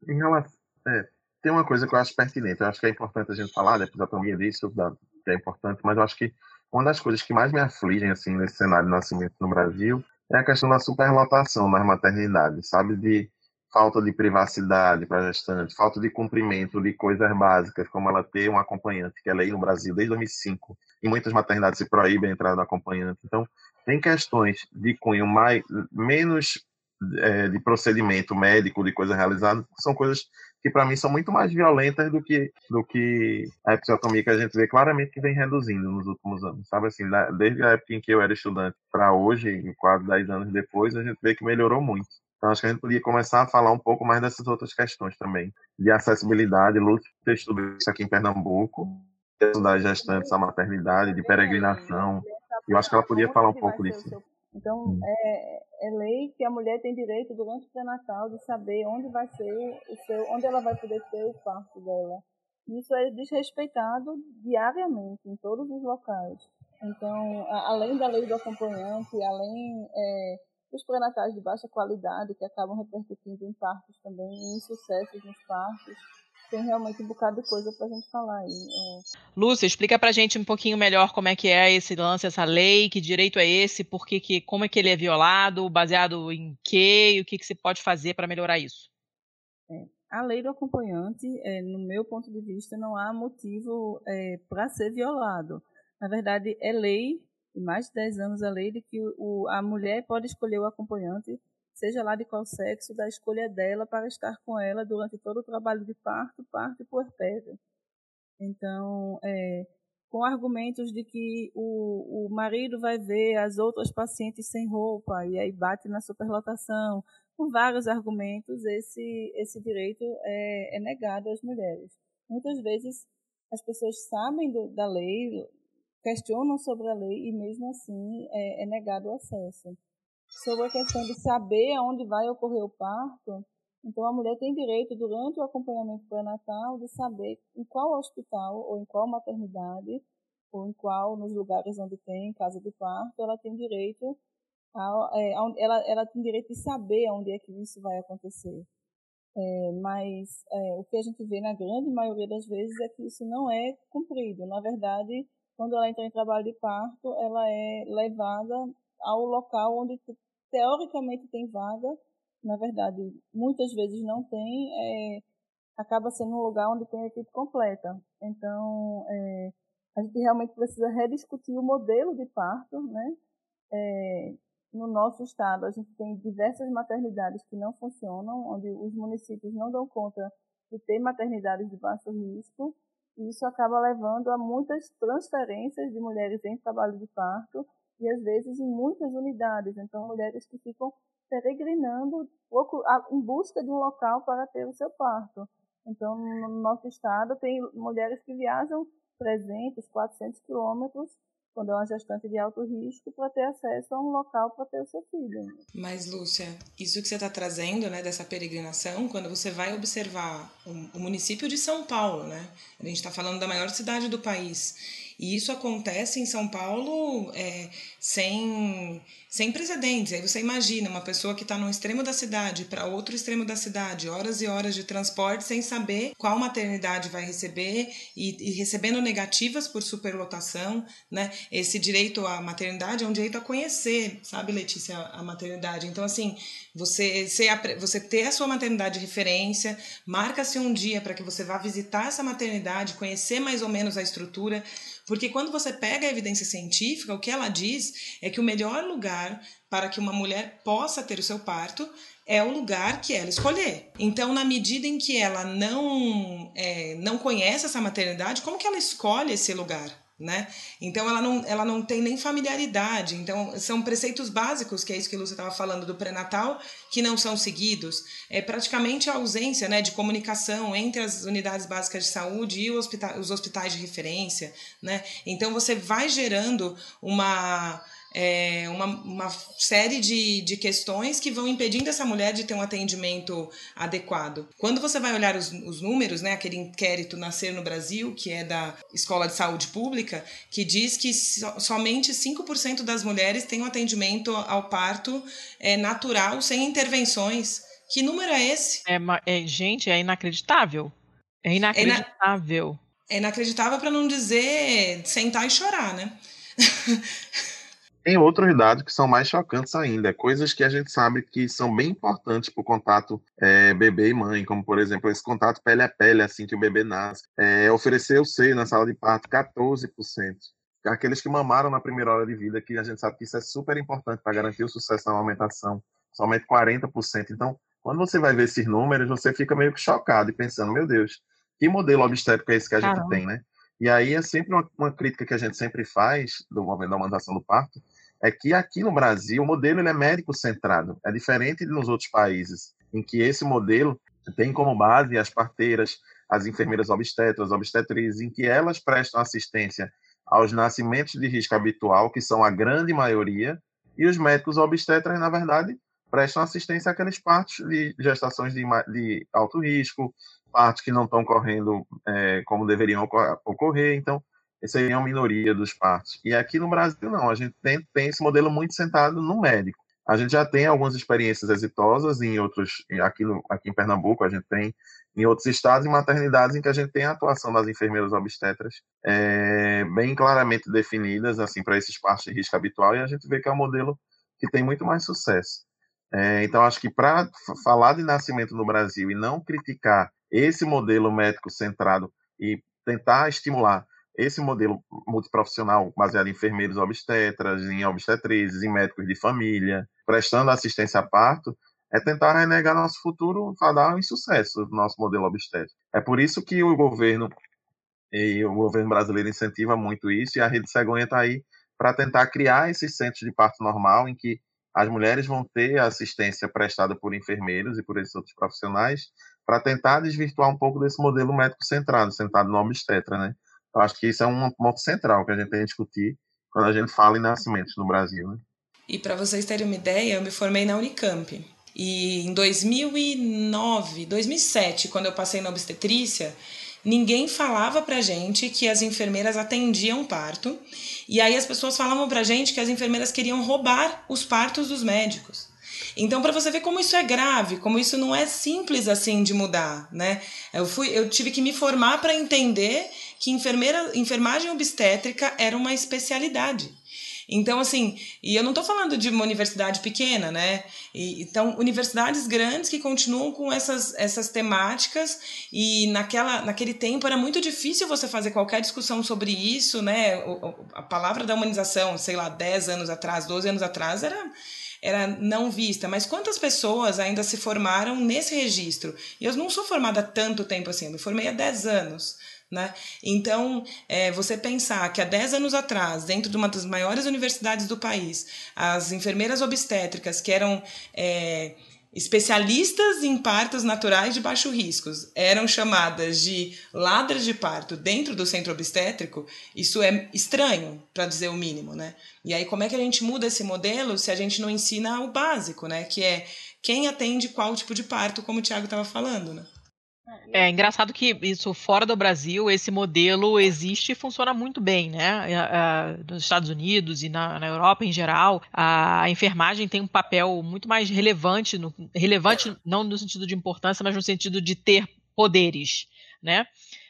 Speaker 4: Em relação, é, tem uma coisa que eu acho pertinente, eu acho que é importante a gente falar da episiotomia disso, da, que é importante, mas eu acho que uma das coisas que mais me afligem assim nesse cenário de nascimento no Brasil é a questão da superlotação nas maternidades, sabe? De falta de privacidade para gestante, falta de cumprimento de coisas básicas, como ela ter um acompanhante, que é lei no Brasil desde 2005. Em muitas maternidades se proíbe a entrada do acompanhante. Então, tem questões de cunho mais, menos é, de procedimento médico, de coisa realizada, são coisas que para mim são muito mais violentas do que do que a episiotomia que a gente vê claramente que vem reduzindo nos últimos anos, sabe assim, desde a época em que eu era estudante para hoje, quase 10 anos depois, a gente vê que melhorou muito. Então, acho que a gente podia começar a falar um pouco mais dessas outras questões também, de acessibilidade. Lúcio estudou isso aqui em Pernambuco, das gestantes à maternidade, de peregrinação. Eu acho que ela podia falar um pouco disso.
Speaker 3: Então, hum. é, é, lei que a mulher tem direito durante o pré-natal de saber onde vai ser o seu, onde ela vai poder ter o parto dela. Isso é desrespeitado diariamente em todos os locais. Então, a, além da lei do acompanhante, além é, os pré-natais de baixa qualidade, que acabam repercutindo em partos também, em insucessos nos partos. Tem realmente um bocado de coisa para a gente falar aí. É.
Speaker 1: Lúcia, explica para a gente um pouquinho melhor como é que é esse lance, essa lei, que direito é esse, por que, que, como é que ele é violado, baseado em quê, e o que, que se pode fazer para melhorar isso.
Speaker 3: É. a lei do acompanhante, é, no meu ponto de vista, não há motivo é, para ser violado. Na verdade, é lei, e mais de 10 anos a lei, de que o, a mulher pode escolher o acompanhante, seja lá de qual sexo, da escolha dela para estar com ela durante todo o trabalho de parto, parto e puerpério. Então, é, com argumentos de que o, o marido vai ver as outras pacientes sem roupa e aí bate na superlotação, com vários argumentos, esse, esse direito é, é negado às mulheres. Muitas vezes as pessoas sabem do, da lei, questionam sobre a lei e mesmo assim é, é negado o acesso. Sobre a questão de saber aonde vai ocorrer o parto, então, a mulher tem direito, durante o acompanhamento pré-natal, de saber em qual hospital ou em qual maternidade ou em qual, nos lugares onde tem casa de parto, ela tem direito a, é, ela, ela tem direito de saber onde é que isso vai acontecer. É, mas é, o que a gente vê na grande maioria das vezes é que isso não é cumprido. Na verdade, quando ela entra em trabalho de parto, ela é levada ao local onde teoricamente tem vaga, na verdade, muitas vezes não tem, é, acaba sendo um lugar onde tem a equipe completa. Então, é, a gente realmente precisa rediscutir o modelo de parto, né? É, no nosso estado, a gente tem diversas maternidades que não funcionam, onde os municípios não dão conta de ter maternidades de baixo risco, isso acaba levando a muitas transferências de mulheres em trabalho de parto, e às vezes em muitas unidades. Então, mulheres que ficam peregrinando em busca de um local para ter o seu parto. Então, no nosso estado, tem mulheres que viajam 300, 400 quilômetros quando é uma gestante de alto risco, para ter acesso a um local para ter o seu filho.
Speaker 2: Mas, Lúcia, isso que você está trazendo, né, dessa peregrinação, quando você vai observar o, município de São Paulo, né? A gente está falando da maior cidade do país. E isso acontece em São Paulo é, sem, sem precedentes. Aí você imagina uma pessoa que está no extremo da cidade para outro extremo da cidade, horas e horas de transporte sem saber qual maternidade vai receber e, e recebendo negativas por superlotação, né? Esse direito à maternidade é um direito a conhecer, sabe, Letícia, a maternidade. Então, assim, você, você ter a sua maternidade de referência, marca-se um dia para que você vá visitar essa maternidade, conhecer mais ou menos a estrutura, porque quando você pega a evidência científica, o que ela diz é que o melhor lugar para que uma mulher possa ter o seu parto é o lugar que ela escolher. Então, na medida em que ela não, é, não conhece essa maternidade, como que ela escolhe esse lugar? Né? Então ela não, ela não tem nem familiaridade. Então são preceitos básicos, que é isso que Lúcia estava falando do pré-natal, que não são seguidos. É praticamente a ausência né, de comunicação entre as unidades básicas de saúde e os hospitais de referência, né? Então você vai gerando uma é, uma, uma série de, de questões que vão impedindo essa mulher de ter um atendimento adequado. Quando você vai olhar os, os números, né, aquele inquérito Nascer no Brasil, que é da Escola de Saúde Pública, que diz que so, somente 5% das mulheres têm um atendimento ao parto é, natural, sem intervenções. Que número é esse?
Speaker 1: É, é gente, é inacreditável. É inacreditável.
Speaker 2: É, ina é inacreditável para não dizer sentar e chorar, né?
Speaker 4: Tem outros dados que são mais chocantes ainda, coisas que a gente sabe que são bem importantes para o contato é, bebê e mãe, como por exemplo esse contato pele a pele assim que o bebê nasce. É, oferecer o seio na sala de parto, 14%. Aqueles que mamaram na primeira hora de vida, que a gente sabe que isso é super importante para garantir o sucesso na amamentação, somente 40%. Então, quando você vai ver esses números, você fica meio que chocado e pensando, meu Deus, que modelo obstétrico é esse que a gente Caramba. tem, né? E aí é sempre uma, uma, crítica que a gente sempre faz do momento da mandação do parto, é que aqui no Brasil o modelo ele é médico centrado, é diferente nos outros países, em que esse modelo tem como base as parteiras, as enfermeiras obstetras, obstetrizes, em que elas prestam assistência aos nascimentos de risco habitual, que são a grande maioria, e os médicos obstetras, na verdade, prestam assistência àqueles partos de gestações de, de alto risco, partes que não estão correndo é, como deveriam ocorrer. Então, essa é uma minoria dos partos. E aqui no Brasil, não. A gente tem, tem esse modelo muito sentado no médico. A gente já tem algumas experiências exitosas em outros, aqui, no, aqui em Pernambuco, a gente tem em outros estados e maternidades em que a gente tem a atuação das enfermeiras obstetras é, bem claramente definidas assim para esses partos de risco habitual e a gente vê que é um modelo que tem muito mais sucesso. É, então, acho que para falar de nascimento no Brasil e não criticar esse modelo médico centrado e tentar estimular esse modelo multiprofissional baseado em enfermeiros obstetras, em obstetrizes, em médicos de família, prestando assistência a parto, é tentar renegar nosso futuro fadal em sucesso nosso modelo obstétrico. É por isso que o governo e o governo brasileiro incentiva muito isso e a Rede Cegonha está aí para tentar criar esses centros de parto normal em que as mulheres vão ter assistência prestada por enfermeiros e por esses outros profissionais para tentar desvirtuar um pouco desse modelo médico centrado, sentado no obstetra, né? Eu acho que isso é um ponto central que a gente tem que discutir quando a gente fala em nascimentos no Brasil, né?
Speaker 2: E para vocês terem uma ideia, eu me formei na Unicamp. E em 2009, 2007, quando eu passei na obstetrícia, ninguém falava pra gente que as enfermeiras atendiam parto. E aí as pessoas falavam pra gente que as enfermeiras queriam roubar os partos dos médicos. Então, para você ver como isso é grave, como isso não é simples assim de mudar, né? Eu fui, eu tive que me formar para entender que enfermeira, enfermagem obstétrica era uma especialidade. Então, assim, e eu não estou falando de uma universidade pequena, né? E, então, universidades grandes que continuam com essas, essas temáticas, e naquela, naquele tempo era muito difícil você fazer qualquer discussão sobre isso, né? O, a palavra da humanização, sei lá, 10 anos atrás, 12 anos atrás, era era não vista, mas quantas pessoas ainda se formaram nesse registro? E eu não sou formada tanto tempo assim, eu me formei há 10 anos. Né? Então, é, você pensar que há 10 anos atrás, dentro de uma das maiores universidades do país, as enfermeiras obstétricas, que eram é, especialistas em partos naturais de baixo risco, eram chamadas de ladras de parto dentro do centro obstétrico, isso é estranho, para dizer o mínimo. Né? E aí, como é que a gente muda esse modelo se a gente não ensina o básico, né? que é quem atende qual tipo de parto, como o Tiago estava falando? Né?
Speaker 1: É engraçado que isso fora do Brasil, esse modelo existe e funciona muito bem, né? Nos Estados Unidos e na, na Europa em geral, a, a, enfermagem tem um papel muito mais relevante, no, relevante não no sentido de importância, mas no sentido de ter poderes, né?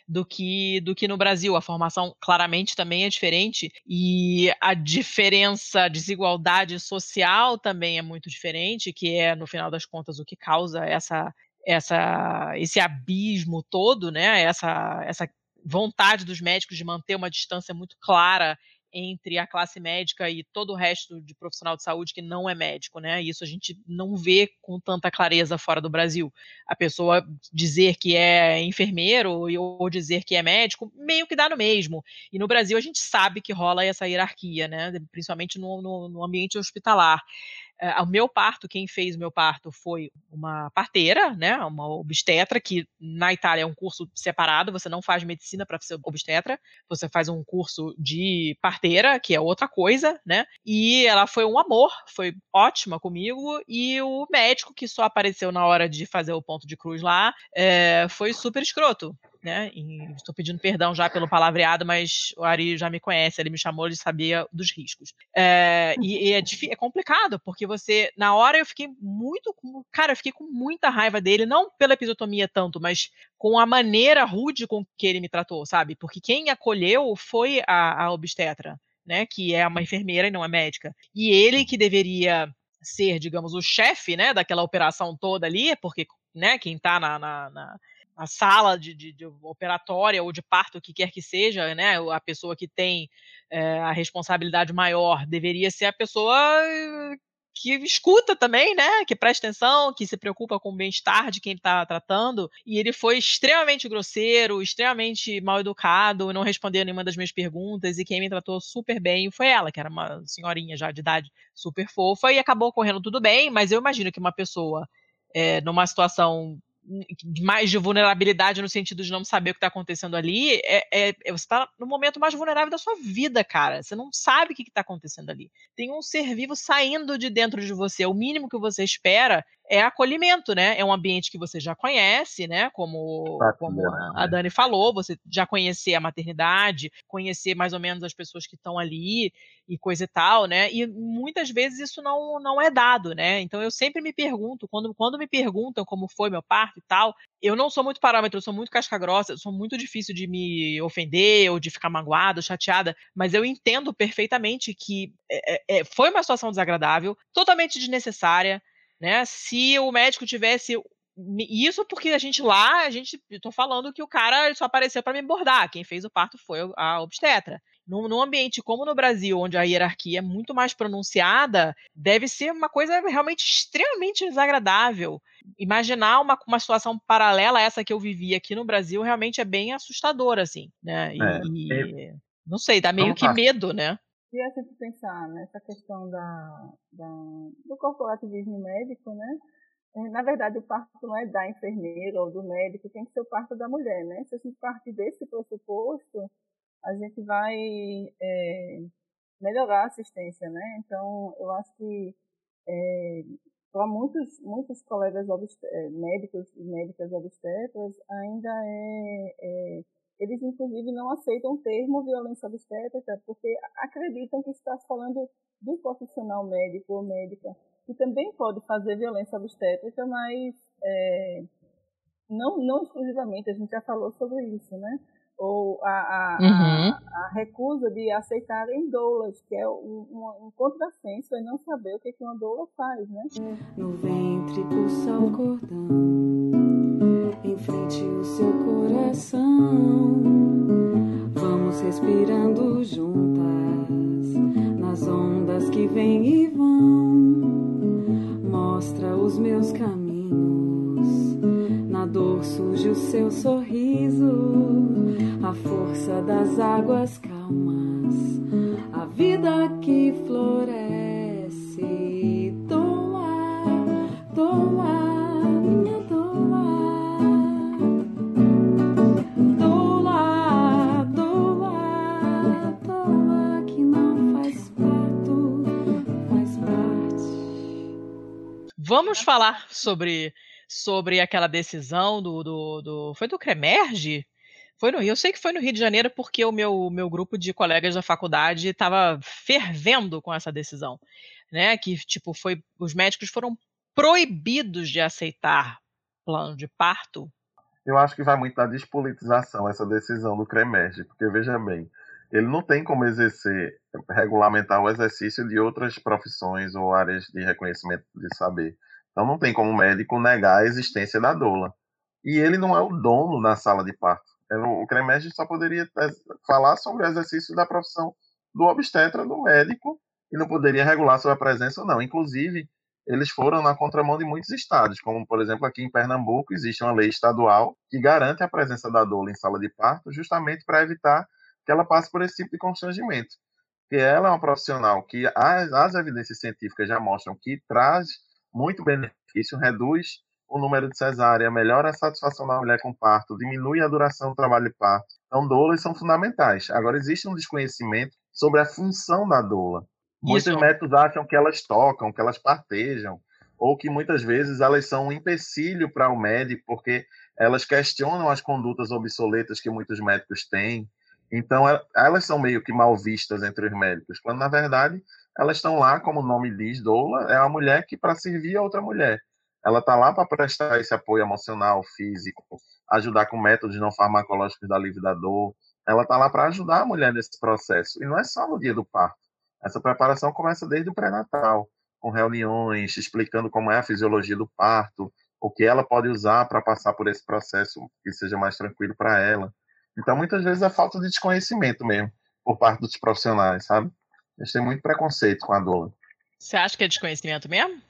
Speaker 1: do que do que no Brasil. A formação claramente também é diferente e a diferença, a desigualdade social também é muito diferente, que é no final das contas o que causa essa essa, esse abismo todo, né? Essa, essa vontade dos médicos de manter uma distância muito clara entre a classe médica e todo o resto de profissional de saúde que não é médico, né? Isso a gente não vê com tanta clareza fora do Brasil. A pessoa dizer que é enfermeiro ou dizer que é médico, meio que dá no mesmo. E no Brasil a gente sabe que rola essa hierarquia, né? Principalmente no, no, no ambiente hospitalar. Uh, o meu parto, quem fez o meu parto foi uma parteira, né, uma obstetra, que na Itália é um curso separado, você não faz medicina para ser obstetra, você faz um curso de parteira, que é outra coisa, né, e ela foi um amor, foi ótima comigo, e o médico que só apareceu na hora de fazer o ponto de cruz lá, é, foi super escroto, né? Estou pedindo perdão já pelo palavreado, mas o Ari já me conhece, ele me chamou, ele sabia dos riscos. É, e, e é, é, complicado, porque você, na hora eu fiquei muito, cara, eu fiquei com muita raiva dele, não pela episiotomia tanto, mas com a maneira rude com que ele me tratou, sabe? Porque quem acolheu foi a, a obstetra, né? Que é uma enfermeira e não é médica. E ele que deveria ser, digamos, o chefe, né, daquela operação toda ali, porque, né, quem está na, na, na a sala de, de, de, operatória ou de parto, o que quer que seja, né? A pessoa que tem é, a responsabilidade maior deveria ser a pessoa que escuta também, né? Que presta atenção, que se preocupa com o bem-estar de quem está tratando. E ele foi extremamente grosseiro, extremamente mal educado, não respondeu nenhuma das minhas perguntas. E quem me tratou super bem foi ela, que era uma senhorinha já de idade super fofa. E acabou correndo tudo bem, mas eu imagino que uma pessoa é, numa situação mais de vulnerabilidade no sentido de não saber o que está acontecendo ali, é, é, é você está no momento mais vulnerável da sua vida, cara. Você não sabe o que está acontecendo ali. Tem um ser vivo saindo de dentro de você. O mínimo que você espera é acolhimento, né? É um ambiente que você já conhece, né? Como, como a né? Dani falou, você já conhecer a maternidade, conhecer mais ou menos as pessoas que estão ali e coisa e tal, né? E muitas vezes isso não, não é dado, né? Então eu sempre me pergunto, quando, quando me perguntam como foi meu parto e tal, eu não sou muito parâmetro, eu sou muito casca grossa, eu sou muito difícil de me ofender ou de ficar magoada, chateada, mas eu entendo perfeitamente que é, é, é foi uma situação desagradável, totalmente desnecessária, né? Se o médico tivesse isso porque a gente lá, a gente, tô falando que o cara só apareceu para me bordar. Quem fez o parto foi a obstetra. Num, num, ambiente como no Brasil, onde a hierarquia é muito mais pronunciada, deve ser uma coisa realmente extremamente desagradável. Imaginar uma, uma situação paralela a essa que eu vivi aqui no Brasil realmente é bem assustador, assim, né? E, é, e não sei, dá meio que medo, né?
Speaker 3: E a gente pensar nessa questão da, da, do corporativismo médico, né? É, na verdade, o parto não é da enfermeira ou do médico, tem que ser o parto da mulher, né? Se a gente partir desse pressuposto, a gente vai é, melhorar a assistência, né? Então, eu acho que é, para muitos, muitos colegas é, médicos e médicas obstetras, ainda é, é, eles inclusive não aceitam o termo violência obstétrica porque acreditam que está falando do profissional médico ou médica que também pode fazer violência obstétrica, mas é, não, não exclusivamente, a gente já falou sobre isso, né? Ou a, a, uhum. a, a recusa de aceitarem doulas, que é um, um, um contrassenso é não saber o que, que uma doula faz, né?
Speaker 7: No ventre pulsa o cordão, em frente o seu coração. Vamos respirando juntas, nas ondas que vêm e vão mostra os meus caminhos. Na dor surge o seu sorriso, a força das águas calmas, a vida que floresce. Doa, doa,
Speaker 1: Vamos falar sobre, sobre aquela decisão do, do, do. Foi do Cremerge? Foi no Rio. Eu sei que foi no Rio de Janeiro porque o meu, meu grupo de colegas da faculdade estava fervendo com essa decisão. Né? Que, tipo, foi. Os médicos foram proibidos de aceitar plano de parto.
Speaker 4: Eu acho que vai muito da despolitização essa decisão do CREMERGE, porque veja bem, ele não tem como exercer, regulamentar o exercício de outras profissões ou áreas de reconhecimento de saber. Então não tem como o médico negar a existência da doula. E ele não é o dono da sala de parto. É, o CREMERG só poderia falar sobre o exercício da profissão do obstetra, do médico, e não poderia regular sobre a presença ou não. Inclusive, eles foram na contramão de muitos estados, como, por exemplo, aqui em Pernambuco existe uma lei estadual que garante a presença da doula em sala de parto, justamente para evitar que ela passe por esse tipo de constrangimento. Porque ela é uma profissional que as, as evidências científicas já mostram que traz muito benefício, reduz o número de cesárea, melhora a satisfação da mulher com parto, diminui a duração do trabalho de parto. Então, doulas são fundamentais. Agora, existe um desconhecimento sobre a função da doula. Muitos médicos acham que elas tocam, que elas partejam, ou que muitas vezes elas são um empecilho para o médico, porque elas questionam as condutas obsoletas que muitos médicos têm, então, é, elas são meio que mal vistas entre os médicos, quando na verdade elas estão lá, como o nome diz, doula, é uma mulher que para servir a outra mulher. Ela está lá para prestar esse apoio emocional, físico, ajudar com métodos não farmacológicos da alívio da dor. Ela está lá para ajudar a mulher nesse processo. E não é só no dia do parto. Essa preparação começa desde o pré-natal, com reuniões, explicando como é a fisiologia do parto, o que ela pode usar para passar por esse processo que seja mais tranquilo para ela. Então, muitas vezes é falta de desconhecimento mesmo, por parte dos profissionais, sabe? Eles têm muito preconceito com a dor.
Speaker 1: Você acha que é desconhecimento mesmo?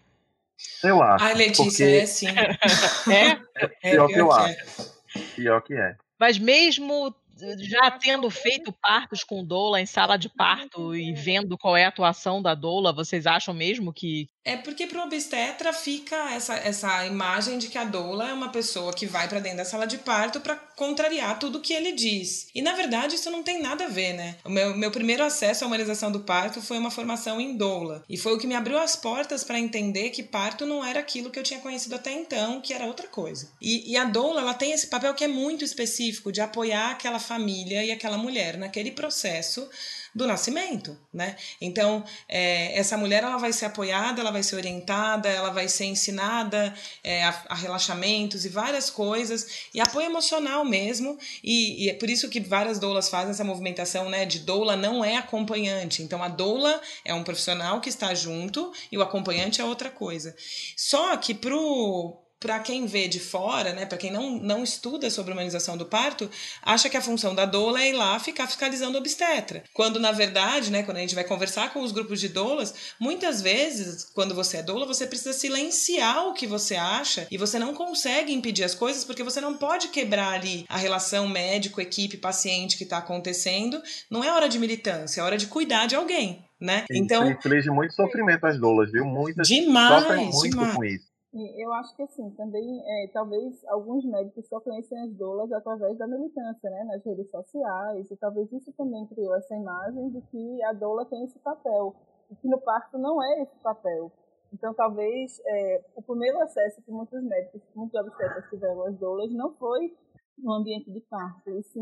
Speaker 4: Eu acho.
Speaker 2: Ai, Letícia, é sim.
Speaker 1: é?
Speaker 4: É pior, é, que eu é. acho. Pior que é.
Speaker 1: Mas mesmo já tendo feito partos com doula em sala de parto e vendo qual é a atuação da doula, vocês acham mesmo que.
Speaker 2: É porque para o obstetra fica essa, essa imagem de que a doula é uma pessoa que vai para dentro da sala de parto para contrariar tudo que ele diz. E na verdade isso não tem nada a ver, né? O meu, meu primeiro acesso à humanização do parto foi uma formação em doula. E foi o que me abriu as portas para entender que parto não era aquilo que eu tinha conhecido até então, que era outra coisa. E, e a doula ela tem esse papel que é muito específico de apoiar aquela família e aquela mulher naquele processo do nascimento, né? Então, é, essa mulher ela vai ser apoiada, ela vai ser orientada, ela vai ser ensinada é, a, a, relaxamentos e várias coisas, e apoio emocional mesmo, e, e, é por isso que várias doulas fazem essa movimentação, né, de doula não é acompanhante, então a doula é um profissional que está junto e o acompanhante é outra coisa. Só que pro para quem vê de fora, né, para quem não, não estuda sobre a humanização do parto, acha que a função da doula é ir lá ficar fiscalizando o obstetra. Quando, na verdade, né, quando a gente vai conversar com os grupos de doulas, muitas vezes, quando você é doula, você precisa silenciar o que você acha e você não consegue impedir as coisas porque você não pode quebrar ali a relação médico, equipe, paciente que está acontecendo. Não é hora de militância, é hora de cuidar de alguém. Né?
Speaker 4: Então, inflige muito sofrimento às doulas, viu? Muitas
Speaker 2: demais,
Speaker 4: sofrem muito
Speaker 2: demais.
Speaker 4: com isso.
Speaker 3: Eu acho que assim, também, é, talvez alguns médicos só conhecem as doulas através da militância, né, nas redes sociais, e talvez isso também criou essa imagem de que a doula tem esse papel, e que no parto não é esse papel. Então, talvez é, o primeiro acesso que muitos médicos, muitos obstetras tiveram às doulas não foi no ambiente de parto, e sim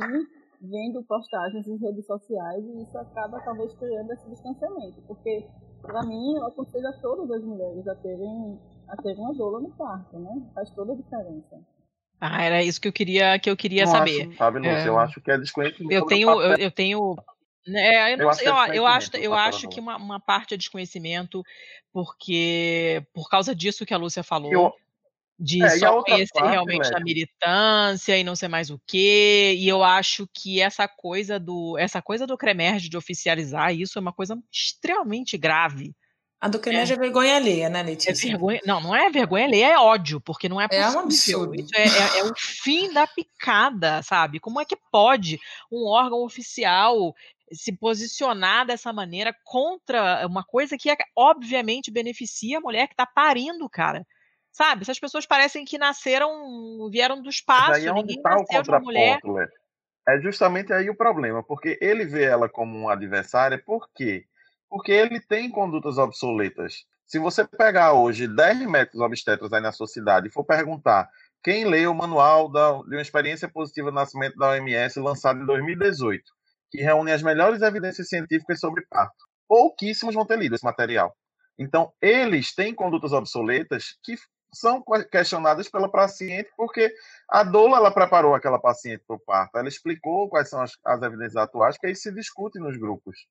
Speaker 3: vendo postagens em redes sociais, e isso acaba talvez criando esse distanciamento, porque, para mim, eu aconselho a todas as mulheres a terem a ter uma doula no parto, né? Faz toda a diferença.
Speaker 1: Ah, era isso que eu queria que eu queria
Speaker 4: Não
Speaker 1: saber.
Speaker 4: Acho, sabe, Lúcia,
Speaker 1: É.
Speaker 4: eu acho que é desconhecimento.
Speaker 1: Eu tenho, eu, eu tenho, né, eu, não
Speaker 4: Eu acho é
Speaker 1: eu acho, eu
Speaker 4: papel
Speaker 1: acho que uma, uma parte é desconhecimento, porque por causa disso que a Lúcia falou,
Speaker 4: Eu-
Speaker 1: de
Speaker 4: É,
Speaker 1: só conhecer
Speaker 4: parte,
Speaker 1: realmente a militância e não sei mais o quê, e eu acho que essa coisa do, essa coisa do Cremerge de oficializar isso é uma coisa extremamente grave.
Speaker 2: A do Cremerge é vergonha alheia, né,
Speaker 1: É
Speaker 2: Letícia?
Speaker 1: vergonha, não, não é vergonha alheia, é ódio, porque não é
Speaker 2: É
Speaker 1: possível.
Speaker 2: um absurdo.
Speaker 1: Isso é, é- é o fim da picada, sabe? Como é que pode um órgão oficial se posicionar dessa maneira contra uma coisa que é, obviamente beneficia a mulher que está parindo, cara? Sabe? Essas pessoas parecem que nasceram, vieram do espaço,
Speaker 4: aí é onde
Speaker 1: ninguém
Speaker 4: está o
Speaker 1: nasceu de uma mulher.
Speaker 4: É justamente aí o problema, porque ele vê ela como uma adversária, por quê? Porque ele tem condutas obsoletas. Se você pegar hoje 10 médicos obstetras aí na sua cidade e for perguntar quem leu o manual da, de uma experiência positiva de nascimento da OMS lançado em 2018, que reúne as melhores evidências científicas sobre parto, pouquíssimos vão ter lido esse material. Então, eles têm condutas obsoletas que são que- questionadas pela paciente, porque a doula ela preparou aquela paciente para o parto, ela explicou quais são as, as evidências atuais, que aí se discute nos grupos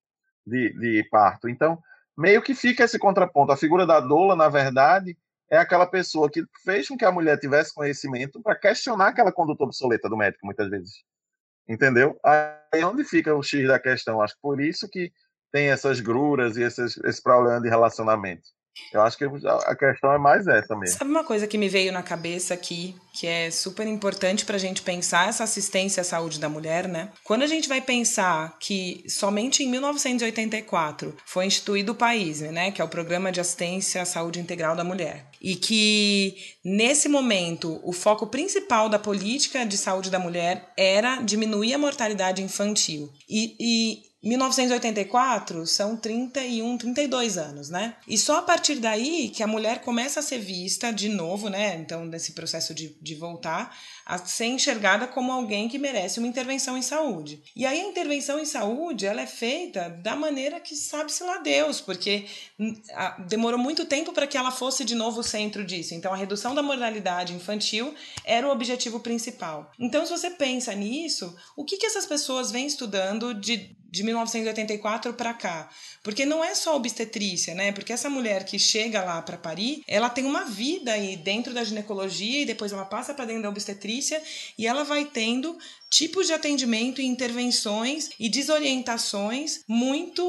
Speaker 4: de, de parto. Então, meio que fica esse contraponto. A figura da doula, na verdade, é aquela pessoa que fez com que a mulher tivesse conhecimento para questionar aquela conduta obsoleta do médico, muitas vezes. Entendeu? Aí é onde fica o X da questão. Acho que por isso que tem essas gruras e esses, esse problema de relacionamento. Eu acho que a questão é mais essa mesmo.
Speaker 2: Sabe uma coisa que me veio na cabeça aqui, que é super importante para a gente pensar essa assistência à saúde da mulher, né? Quando a gente vai pensar que somente em 1984 foi instituído o país, né? Que é o Programa de Assistência à Saúde Integral da Mulher. E que nesse momento o foco principal da política de saúde da mulher era diminuir a mortalidade infantil. E, e 1984 são 31, 32 anos, né? E só a partir daí que a mulher começa a ser vista de novo, né? Então, nesse processo de, de voltar, a ser enxergada como alguém que merece uma intervenção em saúde. E aí a intervenção em saúde, ela é feita da maneira que sabe-se lá Deus, porque hum, demorou muito tempo para que ela fosse de novo o centro disso. Então, a redução da mortalidade infantil era o objetivo principal. Então, se você pensa nisso, o que, que essas pessoas vêm estudando de, de 1984 para cá? Porque não é só obstetrícia, né? Porque essa mulher que chega lá para parir, ela tem uma vida aí dentro da ginecologia e depois ela passa para dentro da obstetrícia e ela vai tendo tipos de atendimento e intervenções e desorientações muito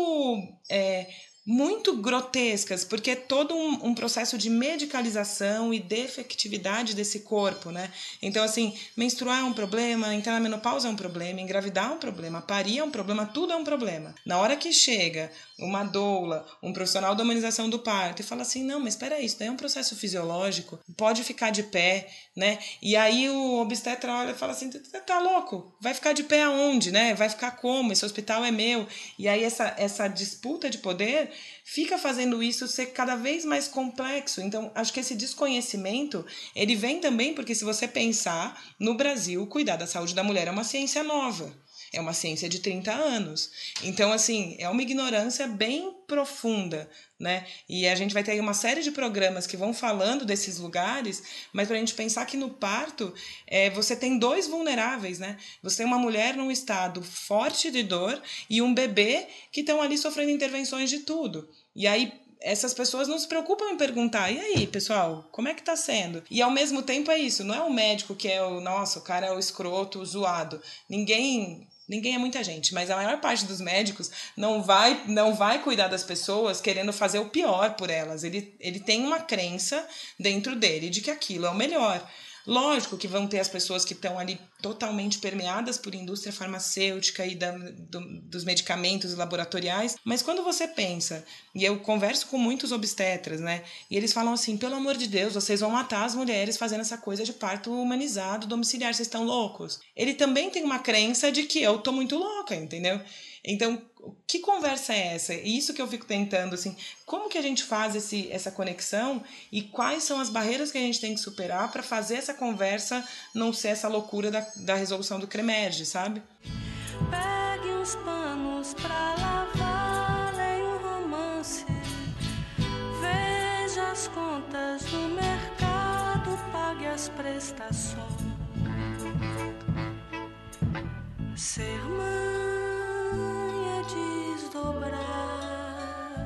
Speaker 2: é, muito grotescas, porque é todo um, um processo de medicalização e defectividade desse corpo, né? Então, assim, menstruar é um problema, entrar na menopausa é um problema, engravidar é um problema, parir é um problema, tudo é um problema. Na hora que chega uma doula, um profissional da humanização do parto e fala assim, não, mas espera isso daí é um processo fisiológico, pode ficar de pé, né? E aí o obstetra olha e fala assim, "Tá- tá louco? Vai ficar de pé aonde, né? Vai ficar como? Esse hospital é meu. E aí essa, essa disputa de poder fica fazendo isso ser cada vez mais complexo. Então, acho que esse desconhecimento, ele vem também porque se você pensar, no Brasil, cuidar da saúde da mulher é uma ciência nova. É uma ciência de 30 anos. Então, assim, é uma ignorância bem profunda, né? E a gente vai ter uma série de programas que vão falando desses lugares, mas para a gente pensar que no parto é, você tem dois vulneráveis, né? Você tem uma mulher num estado forte de dor e um bebê que estão ali sofrendo intervenções de tudo. E aí essas pessoas não se preocupam em perguntar, e aí, pessoal, como é que tá sendo? E ao mesmo tempo é isso, não é o médico que é o, nossa, o cara é o escroto, o zoado. Ninguém Ninguém é muita gente, mas a maior parte dos médicos não vai não vai cuidar das pessoas querendo fazer o pior por elas. Ele, ele tem uma crença dentro dele de que aquilo é o melhor. Lógico que vão ter as pessoas que estão ali totalmente permeadas por indústria farmacêutica e da, do, dos medicamentos laboratoriais, mas quando você pensa, e eu converso com muitos obstetras, né? E eles falam assim: pelo amor de Deus, vocês vão matar as mulheres fazendo essa coisa de parto humanizado, domiciliar, vocês estão loucos. Ele também tem uma crença de que eu tô muito louca, entendeu? Então, que conversa é essa? Isso que eu fico tentando, assim, como que a gente faz esse, essa conexão e quais são as barreiras que a gente tem que superar para fazer essa conversa não ser essa loucura da, da resolução do CREMERGE, sabe?
Speaker 7: Pegue uns panos pra lavar, leia um romance. Veja as contas do mercado, pague as prestações. Ser mãe desdobrar,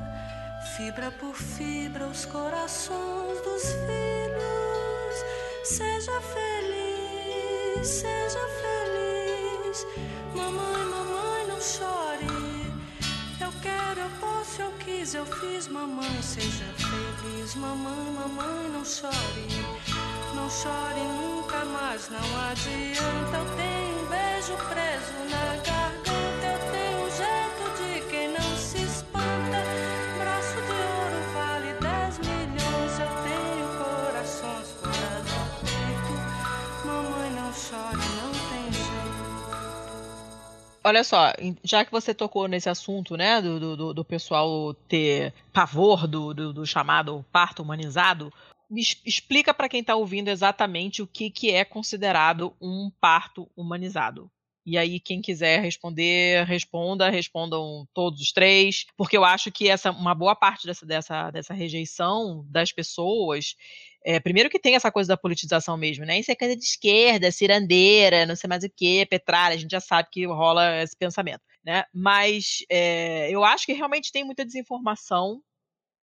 Speaker 7: fibra por fibra, os corações dos filhos. Seja feliz, seja feliz. Mamãe, mamãe, não chore. Eu quero, eu posso, eu quis, eu fiz. Mamãe, seja feliz. Mamãe, mamãe, não chore. Não chore nunca mais, não adianta. Eu tenho um beijo preso na garganta.
Speaker 1: Olha só, já que você tocou nesse assunto, né, do, do- do, pessoal ter pavor do, do, do chamado parto humanizado, me explica para quem está ouvindo exatamente o que, que é considerado um parto humanizado. E aí, quem quiser responder, responda, respondam todos os três, porque eu acho que essa uma boa parte dessa, dessa, dessa rejeição das pessoas é, primeiro que tem essa coisa da politização mesmo, né? Isso é coisa de esquerda, cirandeira, não sei mais o que, petralha, a gente já sabe que rola esse pensamento, né? Mas é, eu acho que realmente tem muita desinformação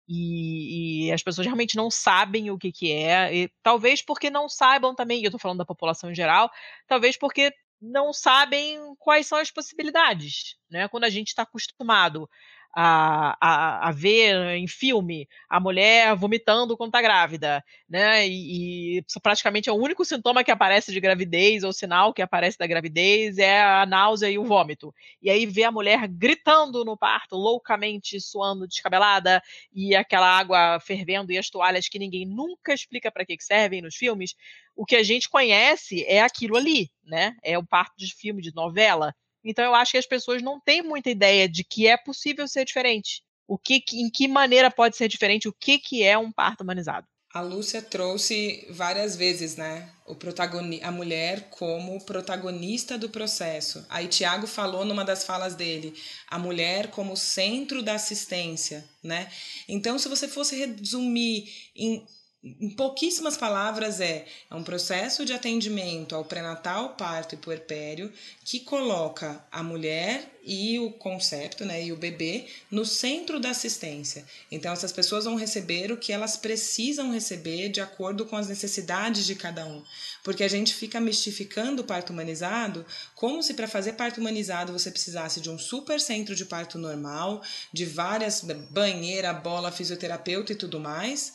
Speaker 1: e, e as pessoas realmente não sabem o que, que é, e talvez porque não saibam também, e eu tô falando da população em geral, talvez porque não sabem quais são as possibilidades, né? Quando a gente está acostumado a, a, a ver em filme a mulher vomitando quando está grávida, né? E, e praticamente é o único sintoma que aparece de gravidez ou sinal que aparece da gravidez é a náusea e o vômito. E aí vê a mulher gritando no parto, loucamente suando, descabelada e aquela água fervendo e as toalhas que ninguém nunca explica para que que servem nos filmes. O que a gente conhece é aquilo ali, né? É o parto de filme, de novela. Então eu acho que as pessoas não têm muita ideia de que é possível ser diferente. O que, em que maneira pode ser diferente? O que, que é um parto humanizado?
Speaker 2: A Lúcia trouxe várias vezes, né, o protagoni a mulher como protagonista do processo. Aí Tiago falou numa das falas dele, a mulher como centro da assistência, né? Então, se você fosse resumir em, em pouquíssimas palavras, é, é um processo de atendimento ao pré-natal, parto e puerpério que coloca a mulher e o concepto, né, e o bebê no centro da assistência. Então essas pessoas vão receber o que elas precisam receber de acordo com as necessidades de cada um. Porque a gente fica mistificando o parto humanizado como se para fazer parto humanizado você precisasse de um super centro de parto normal, de várias banheira, bola, fisioterapeuta e tudo mais.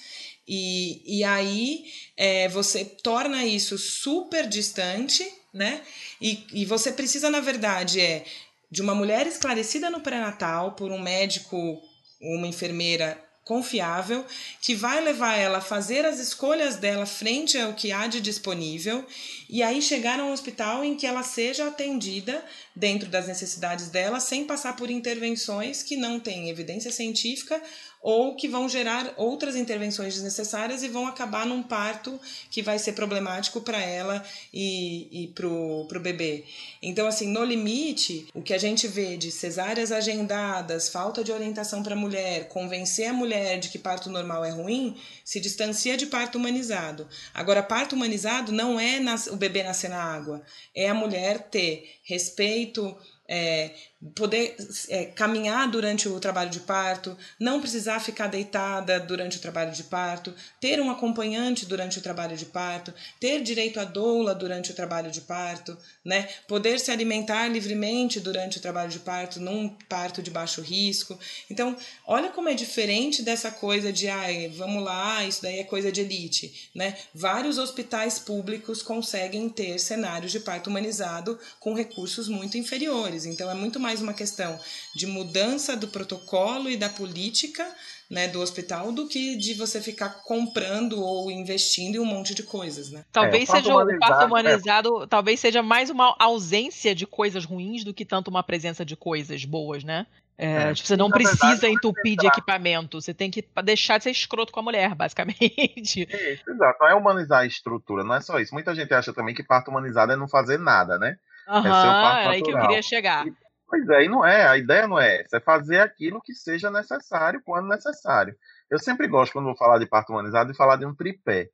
Speaker 2: E, e aí é, você torna isso super distante, né? E, e você precisa, na verdade, é de uma mulher esclarecida no pré-natal por um médico, uma enfermeira confiável, que vai levar ela a fazer as escolhas dela frente ao que há de disponível e aí chegar a um hospital em que ela seja atendida dentro das necessidades dela, sem passar por intervenções que não têm evidência científica ou que vão gerar outras intervenções desnecessárias e vão acabar num parto que vai ser problemático para ela e, e para o bebê. Então, assim, no limite, o que a gente vê de cesáreas agendadas, falta de orientação para a mulher, convencer a mulher de que parto normal é ruim, se distancia de parto humanizado. Agora, parto humanizado não é o bebê nascer na água, é a mulher ter respeito é, poder é, caminhar durante o trabalho de parto, não precisar ficar deitada durante o trabalho de parto, ter um acompanhante durante o trabalho de parto, ter direito à doula durante o trabalho de parto, né? poder se alimentar livremente durante o trabalho de parto, num parto de baixo risco. Então, olha como é diferente dessa coisa de, ai, vamos lá, isso daí é coisa de elite. Né? Vários hospitais públicos conseguem ter cenários de parto humanizado com recursos muito inferiores. Então, é muito mais mais uma questão de mudança do protocolo e da política né, do hospital do que de você ficar comprando ou investindo em um monte de coisas, né?
Speaker 1: Talvez é, seja o parto humanizado, é. talvez seja mais uma ausência de coisas ruins do que tanto uma presença de coisas boas, né? É, é. Tipo, você não precisa verdade, entupir de equipamento, você tem que deixar de ser escroto com a mulher, basicamente.
Speaker 4: Isso, exato. Não é humanizar a estrutura, não é só isso. Muita gente acha também que parto humanizado é não fazer nada, né?
Speaker 1: Uhum, é, é aí que eu queria chegar. E,
Speaker 4: Pois é, e não é, a ideia não é essa, é fazer aquilo que seja necessário quando necessário. Eu sempre gosto, quando vou falar de parto humanizado, de falar de um tripé.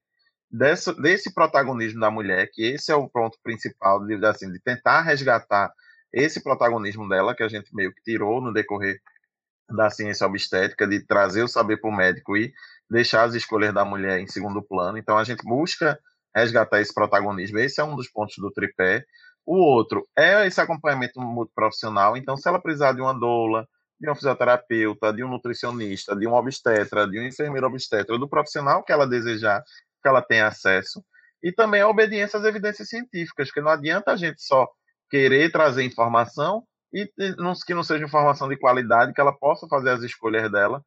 Speaker 4: Desse, desse protagonismo da mulher, que esse é o ponto principal, de, assim, de tentar resgatar esse protagonismo dela, que a gente meio que tirou no decorrer da ciência obstétrica, de trazer o saber para o médico e deixar as escolhas da mulher em segundo plano. Então a gente busca resgatar esse protagonismo. Esse é um dos pontos do tripé. O outro é esse acompanhamento multiprofissional. Então, se ela precisar de uma doula, de um fisioterapeuta, de um nutricionista, de um obstetra, de um enfermeiro obstetra, do profissional que ela desejar, que ela tenha acesso. E também a obediência às evidências científicas, porque não adianta a gente só querer trazer informação e que não seja informação de qualidade, que ela possa fazer as escolhas dela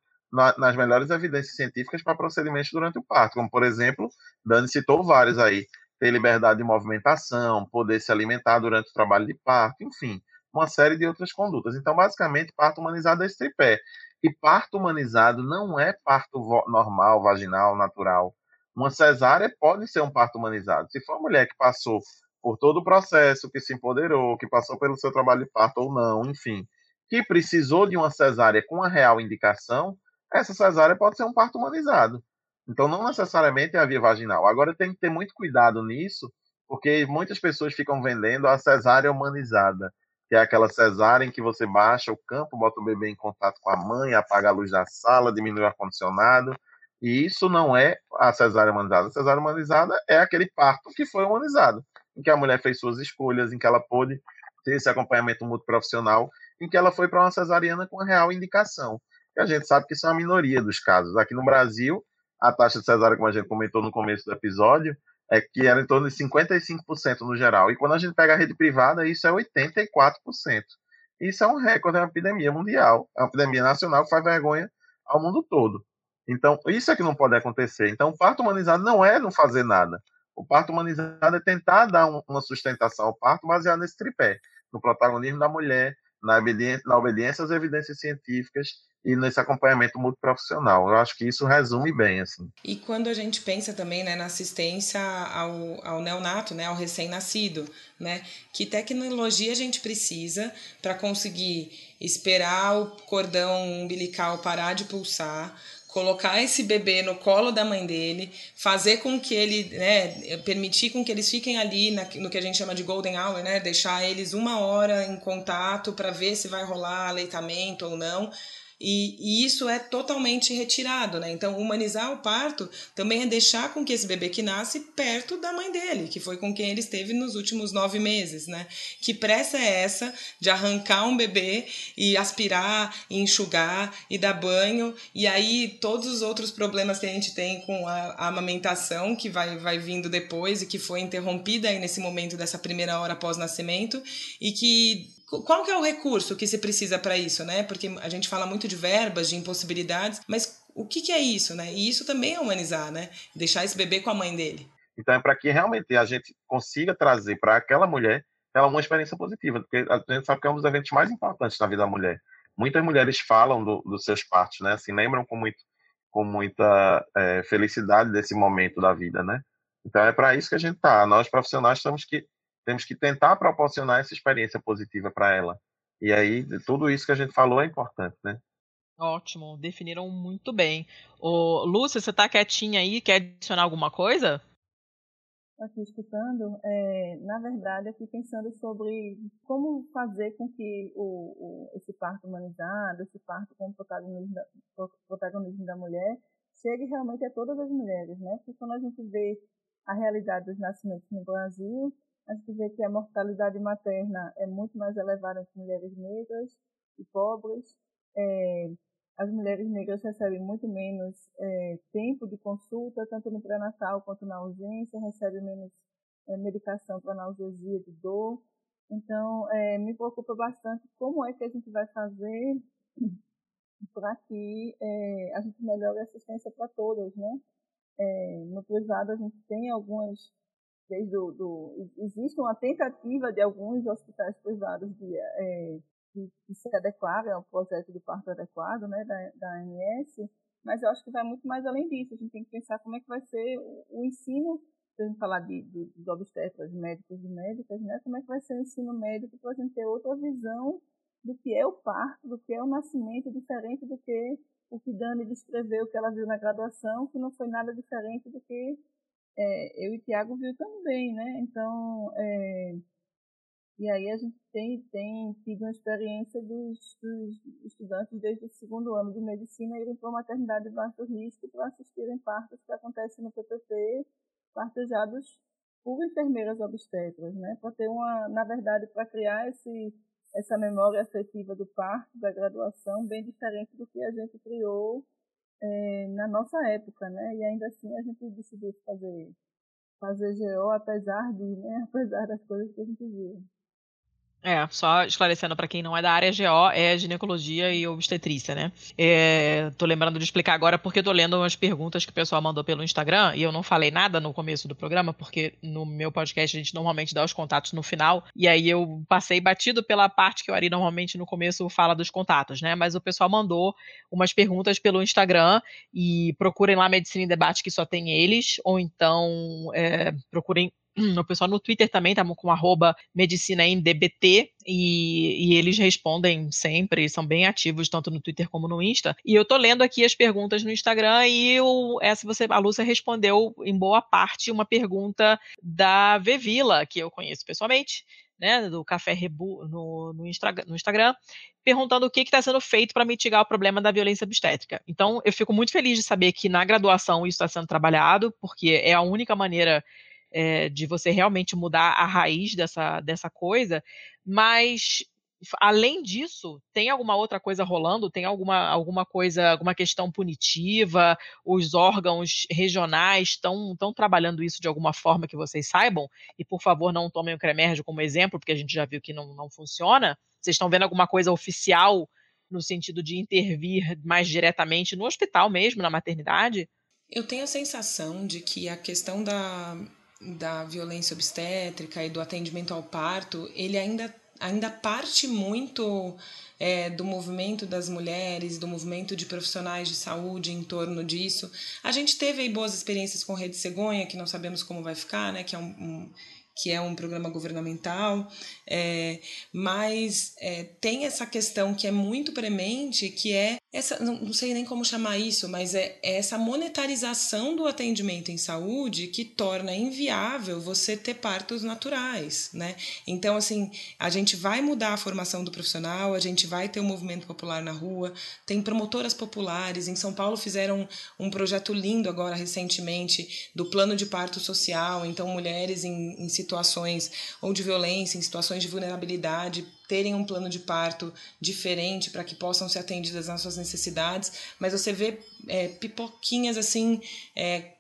Speaker 4: nas melhores evidências científicas para procedimentos durante o parto, como por exemplo, Dani citou vários aí, ter liberdade de movimentação, poder se alimentar durante o trabalho de parto, enfim, uma série de outras condutas. Então, basicamente, parto humanizado é esse tripé. E parto humanizado não é parto normal, vaginal, natural. Uma cesárea pode ser um parto humanizado. Se for uma mulher que passou por todo o processo, que se empoderou, que passou pelo seu trabalho de parto ou não, enfim, que precisou de uma cesárea com a real indicação, essa cesárea pode ser um parto humanizado. Então, não necessariamente é a via vaginal. Agora, tem que ter muito cuidado nisso, porque muitas pessoas ficam vendendo a cesárea humanizada, que é aquela cesárea em que você baixa o campo, bota o bebê em contato com a mãe, apaga a luz da sala, diminui o ar-condicionado. E isso não é a cesárea humanizada. A cesárea humanizada é aquele parto que foi humanizado, em que a mulher fez suas escolhas, em que ela pôde ter esse acompanhamento multiprofissional, em que ela foi para uma cesariana com real indicação. E a gente sabe que isso é a minoria dos casos. Aqui no Brasil, a taxa de cesárea, como a gente comentou no começo do episódio, é que era em torno de 55% no geral. E quando a gente pega a rede privada, isso é 84%. Isso é um recorde, é uma epidemia mundial, é uma epidemia nacional que faz vergonha ao mundo todo. Então, isso é que não pode acontecer. Então, o parto humanizado não é não fazer nada. O parto humanizado é tentar dar um, uma sustentação ao parto baseado nesse tripé, no protagonismo da mulher, na obediência, na obediência às evidências científicas e nesse acompanhamento multiprofissional. Eu acho que isso resume bem, assim.
Speaker 2: E quando a gente pensa também né, na assistência ao, ao neonato, né, ao recém-nascido, né, que tecnologia a gente precisa para conseguir esperar o cordão umbilical parar de pulsar, colocar esse bebê no colo da mãe dele, fazer com que ele, né, permitir com que eles fiquem ali na, no que a gente chama de golden hour, né, deixar eles uma hora em contato para ver se vai rolar aleitamento ou não, e, e, isso é totalmente retirado, né? Então, humanizar o parto também é deixar com que esse bebê que nasce perto da mãe dele, que foi com quem ele esteve nos últimos nove meses, né? Que pressa é essa de arrancar um bebê e aspirar, e enxugar e dar banho, e aí todos os outros problemas que a gente tem com a, a amamentação, que vai, vai vindo depois e que foi interrompida aí nesse momento dessa primeira hora pós-nascimento, e que qual que é o recurso que se precisa para isso, né? Porque a gente fala muito de verbas, de impossibilidades, mas o que, que é isso, né? E isso também é humanizar, né? Deixar esse bebê com a mãe dele.
Speaker 4: Então é para que realmente a gente consiga trazer para aquela mulher ela uma experiência positiva, porque a gente sabe que é um dos eventos mais importantes na vida da mulher. muitas mulheres falam do, dos seus partos, né? Assim, lembram com, muito, com muita é, felicidade desse momento da vida, né? Então é para isso que a gente tá. Nós profissionais temos que temos que tentar proporcionar essa experiência positiva para ela. E aí tudo isso que a gente falou é importante, né?
Speaker 1: Ótimo, definiram muito bem. Ô, Lúcia, você tá quietinha aí? Quer adicionar alguma coisa?
Speaker 3: aqui escutando, é, na verdade, aqui pensando sobre como fazer com que o, o, esse parto humanizado, esse parto com protagonismo da, protagonismo da mulher, chegue realmente a todas as mulheres, né? Porque quando a gente vê a realidade dos nascimentos no Brasil, a gente vê que a mortalidade materna é muito mais elevada entre mulheres negras e pobres, é, as mulheres negras recebem muito menos é, tempo de consulta, tanto no pré-natal quanto na ausência, recebem menos é, medicação para analgesia de dor. Então, é, me preocupa bastante como é que a gente vai fazer para que é, a gente melhore a assistência para todas, né? É, no privado a gente tem algumas desde do, existe uma tentativa de alguns hospitais privados de é, que, que se adequarem ao projeto do parto adequado, né, da, da ANS, mas eu acho que vai muito mais além disso. A gente tem que pensar como é que vai ser o, o ensino, se a gente falar de, de, dos obstetras, médicos e médicas, né, como é que vai ser o ensino médico para a gente ter outra visão do que é o parto, do que é o nascimento, diferente do que o que Dani descreveu, que ela viu na graduação, que não foi nada diferente do que é, eu e Tiago viu também, né? Então, é, e aí a gente tem, tem tido uma experiência dos, dos estudantes desde o segundo ano de medicina irem para a maternidade de baixo risco para assistirem partos que acontecem no PPP, partejados por enfermeiras obstetras, né? Para ter uma, na verdade, para criar esse, essa memória afetiva do parto, da graduação, bem diferente do que a gente criou é, na nossa época, né? E ainda assim a gente decidiu fazer fazer GO apesar de, né? Apesar das coisas que a gente viu.
Speaker 1: É, só esclarecendo para quem não é da área, GO é ginecologia e obstetrícia, né? É, tô lembrando de explicar agora porque tô lendo umas perguntas que o pessoal mandou pelo Instagram e eu não falei nada no começo do programa, porque no meu podcast a gente normalmente dá os contatos no final, e aí eu passei batido pela parte que o Ari normalmente no começo fala dos contatos, né? Mas o pessoal mandou umas perguntas pelo Instagram e procurem lá Medicina em Debate que só tem eles, ou então é, procurem o pessoal no Twitter também tá com arroba e, e, eles respondem sempre, são bem ativos tanto no Twitter como no Insta. E eu tô lendo aqui as perguntas no Instagram e o, essa você, a Lúcia respondeu em boa parte uma pergunta da Vevila, que eu conheço pessoalmente, né, do Café Rebu no, no, no Instagram, perguntando o que está sendo feito para mitigar o problema da violência obstétrica. Então, eu fico muito feliz de saber que na graduação isso está sendo trabalhado, porque é a única maneira é, de você realmente mudar a raiz dessa, dessa coisa, mas além disso, tem alguma outra coisa rolando? Tem alguma, alguma coisa, alguma questão punitiva? Os órgãos regionais estão trabalhando isso de alguma forma que vocês saibam? E, por favor, não tomem o Cremérgio como exemplo, porque a gente já viu que não, não funciona. Vocês estão vendo alguma coisa oficial no sentido de intervir mais diretamente no hospital mesmo, na maternidade?
Speaker 2: Eu tenho a sensação de que a questão da da violência obstétrica e do atendimento ao parto, ele ainda, ainda parte muito é, do movimento das mulheres, do movimento de profissionais de saúde em torno disso. A gente teve aí boas experiências com Rede Cegonha, que não sabemos como vai ficar, né? Que é um, um que é um programa governamental, é, mas é, tem essa questão que é muito premente, que é essa, não, sei nem como chamar isso, mas é, é essa monetarização do atendimento em saúde que torna inviável você ter partos naturais, né? Então, assim, a gente vai mudar a formação do profissional, a gente vai ter um movimento popular na rua, tem promotoras populares, em São Paulo fizeram um projeto lindo agora, recentemente, do plano de parto social, então mulheres em, em situações ou de violência, em situações de vulnerabilidade, terem um plano de parto diferente para que possam ser atendidas nas suas necessidades, mas você vê é, pipoquinhas assim, é,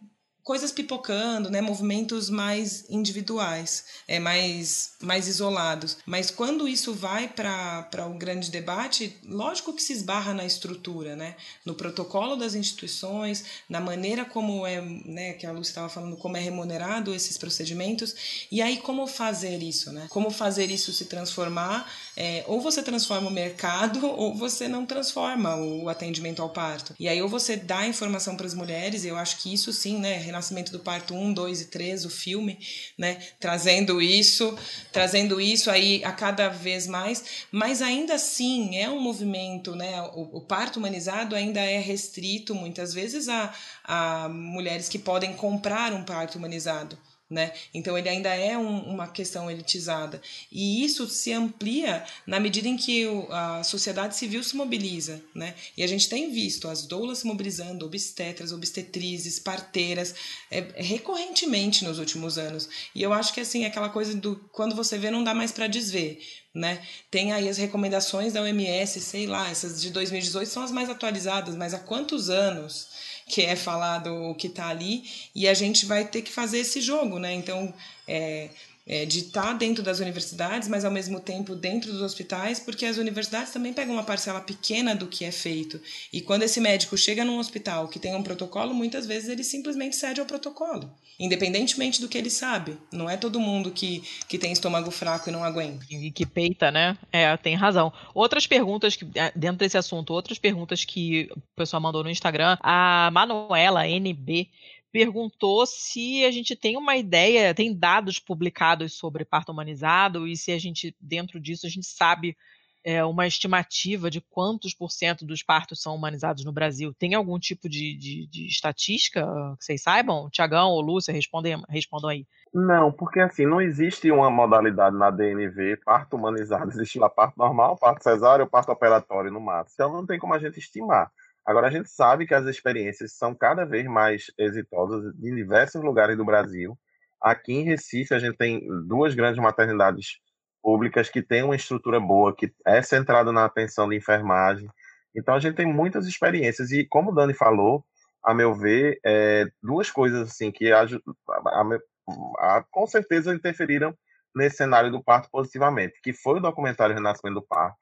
Speaker 2: coisas pipocando, né, movimentos mais individuais, é mais mais isolados. Mas quando isso vai para o um grande debate, lógico que se esbarra na estrutura, né, no protocolo das instituições, na maneira como é, né, que a Lúcia estava falando, como é remunerado esses procedimentos, e aí como fazer isso, né? Como fazer isso se transformar é, ou você transforma o mercado ou você não transforma o atendimento ao parto. E aí ou você dá informação para as mulheres, eu acho que isso sim, né, Renascimento do Parto 1, 2 e 3, o filme, né, trazendo isso, trazendo isso aí a cada vez mais, mas ainda assim é um movimento, né, o, o parto humanizado ainda é restrito muitas vezes a, a mulheres que podem comprar um parto humanizado. Né? Então ele ainda é um, uma questão elitizada e isso se amplia na medida em que o, a sociedade civil se mobiliza, né? E a gente tem visto as doulas se mobilizando, obstetras, obstetrizes, parteiras, é, recorrentemente nos últimos anos. E eu acho que assim aquela coisa do quando você vê não dá mais para desver, né? Tem aí as recomendações da OMS, sei lá, essas de 2018 são as mais atualizadas, mas há quantos anos? Que é falado o que está ali, e a gente vai ter que fazer esse jogo, né? Então, é, é, de estar tá dentro das universidades, mas ao mesmo tempo dentro dos hospitais, porque as universidades também pegam uma parcela pequena do que é feito. E quando esse médico chega num hospital que tem um protocolo, muitas vezes ele simplesmente cede ao protocolo, independentemente do que ele sabe. Não é todo mundo que, que tem estômago fraco e não aguenta.
Speaker 1: E que peita, né? É, tem razão. Outras perguntas, que, é, dentro desse assunto, outras perguntas que o pessoal mandou no Instagram, a Manuela NB perguntou se a gente tem uma ideia, tem dados publicados sobre parto humanizado e se a gente, dentro disso, a gente sabe é, uma estimativa de quantos por cento dos partos são humanizados no Brasil. Tem algum tipo de, de, de estatística que vocês saibam? Tiagão ou Lúcia, respondem, respondam aí.
Speaker 4: Não, porque assim, não existe uma modalidade na DNV, parto humanizado, existe lá parto normal, parto cesáreo, parto operatório no máximo. Então não tem como a gente estimar. Agora, a gente sabe que as experiências são cada vez mais exitosas em diversos lugares do Brasil. Aqui em Recife, a gente tem duas grandes maternidades públicas que têm uma estrutura boa, que é centrada na atenção de enfermagem. Então, a gente tem muitas experiências. E, como o Dani falou, a meu ver, é, duas coisas assim que a, a, a, com certeza interferiram nesse cenário do parto positivamente, que foi o documentário Renascimento do Parto.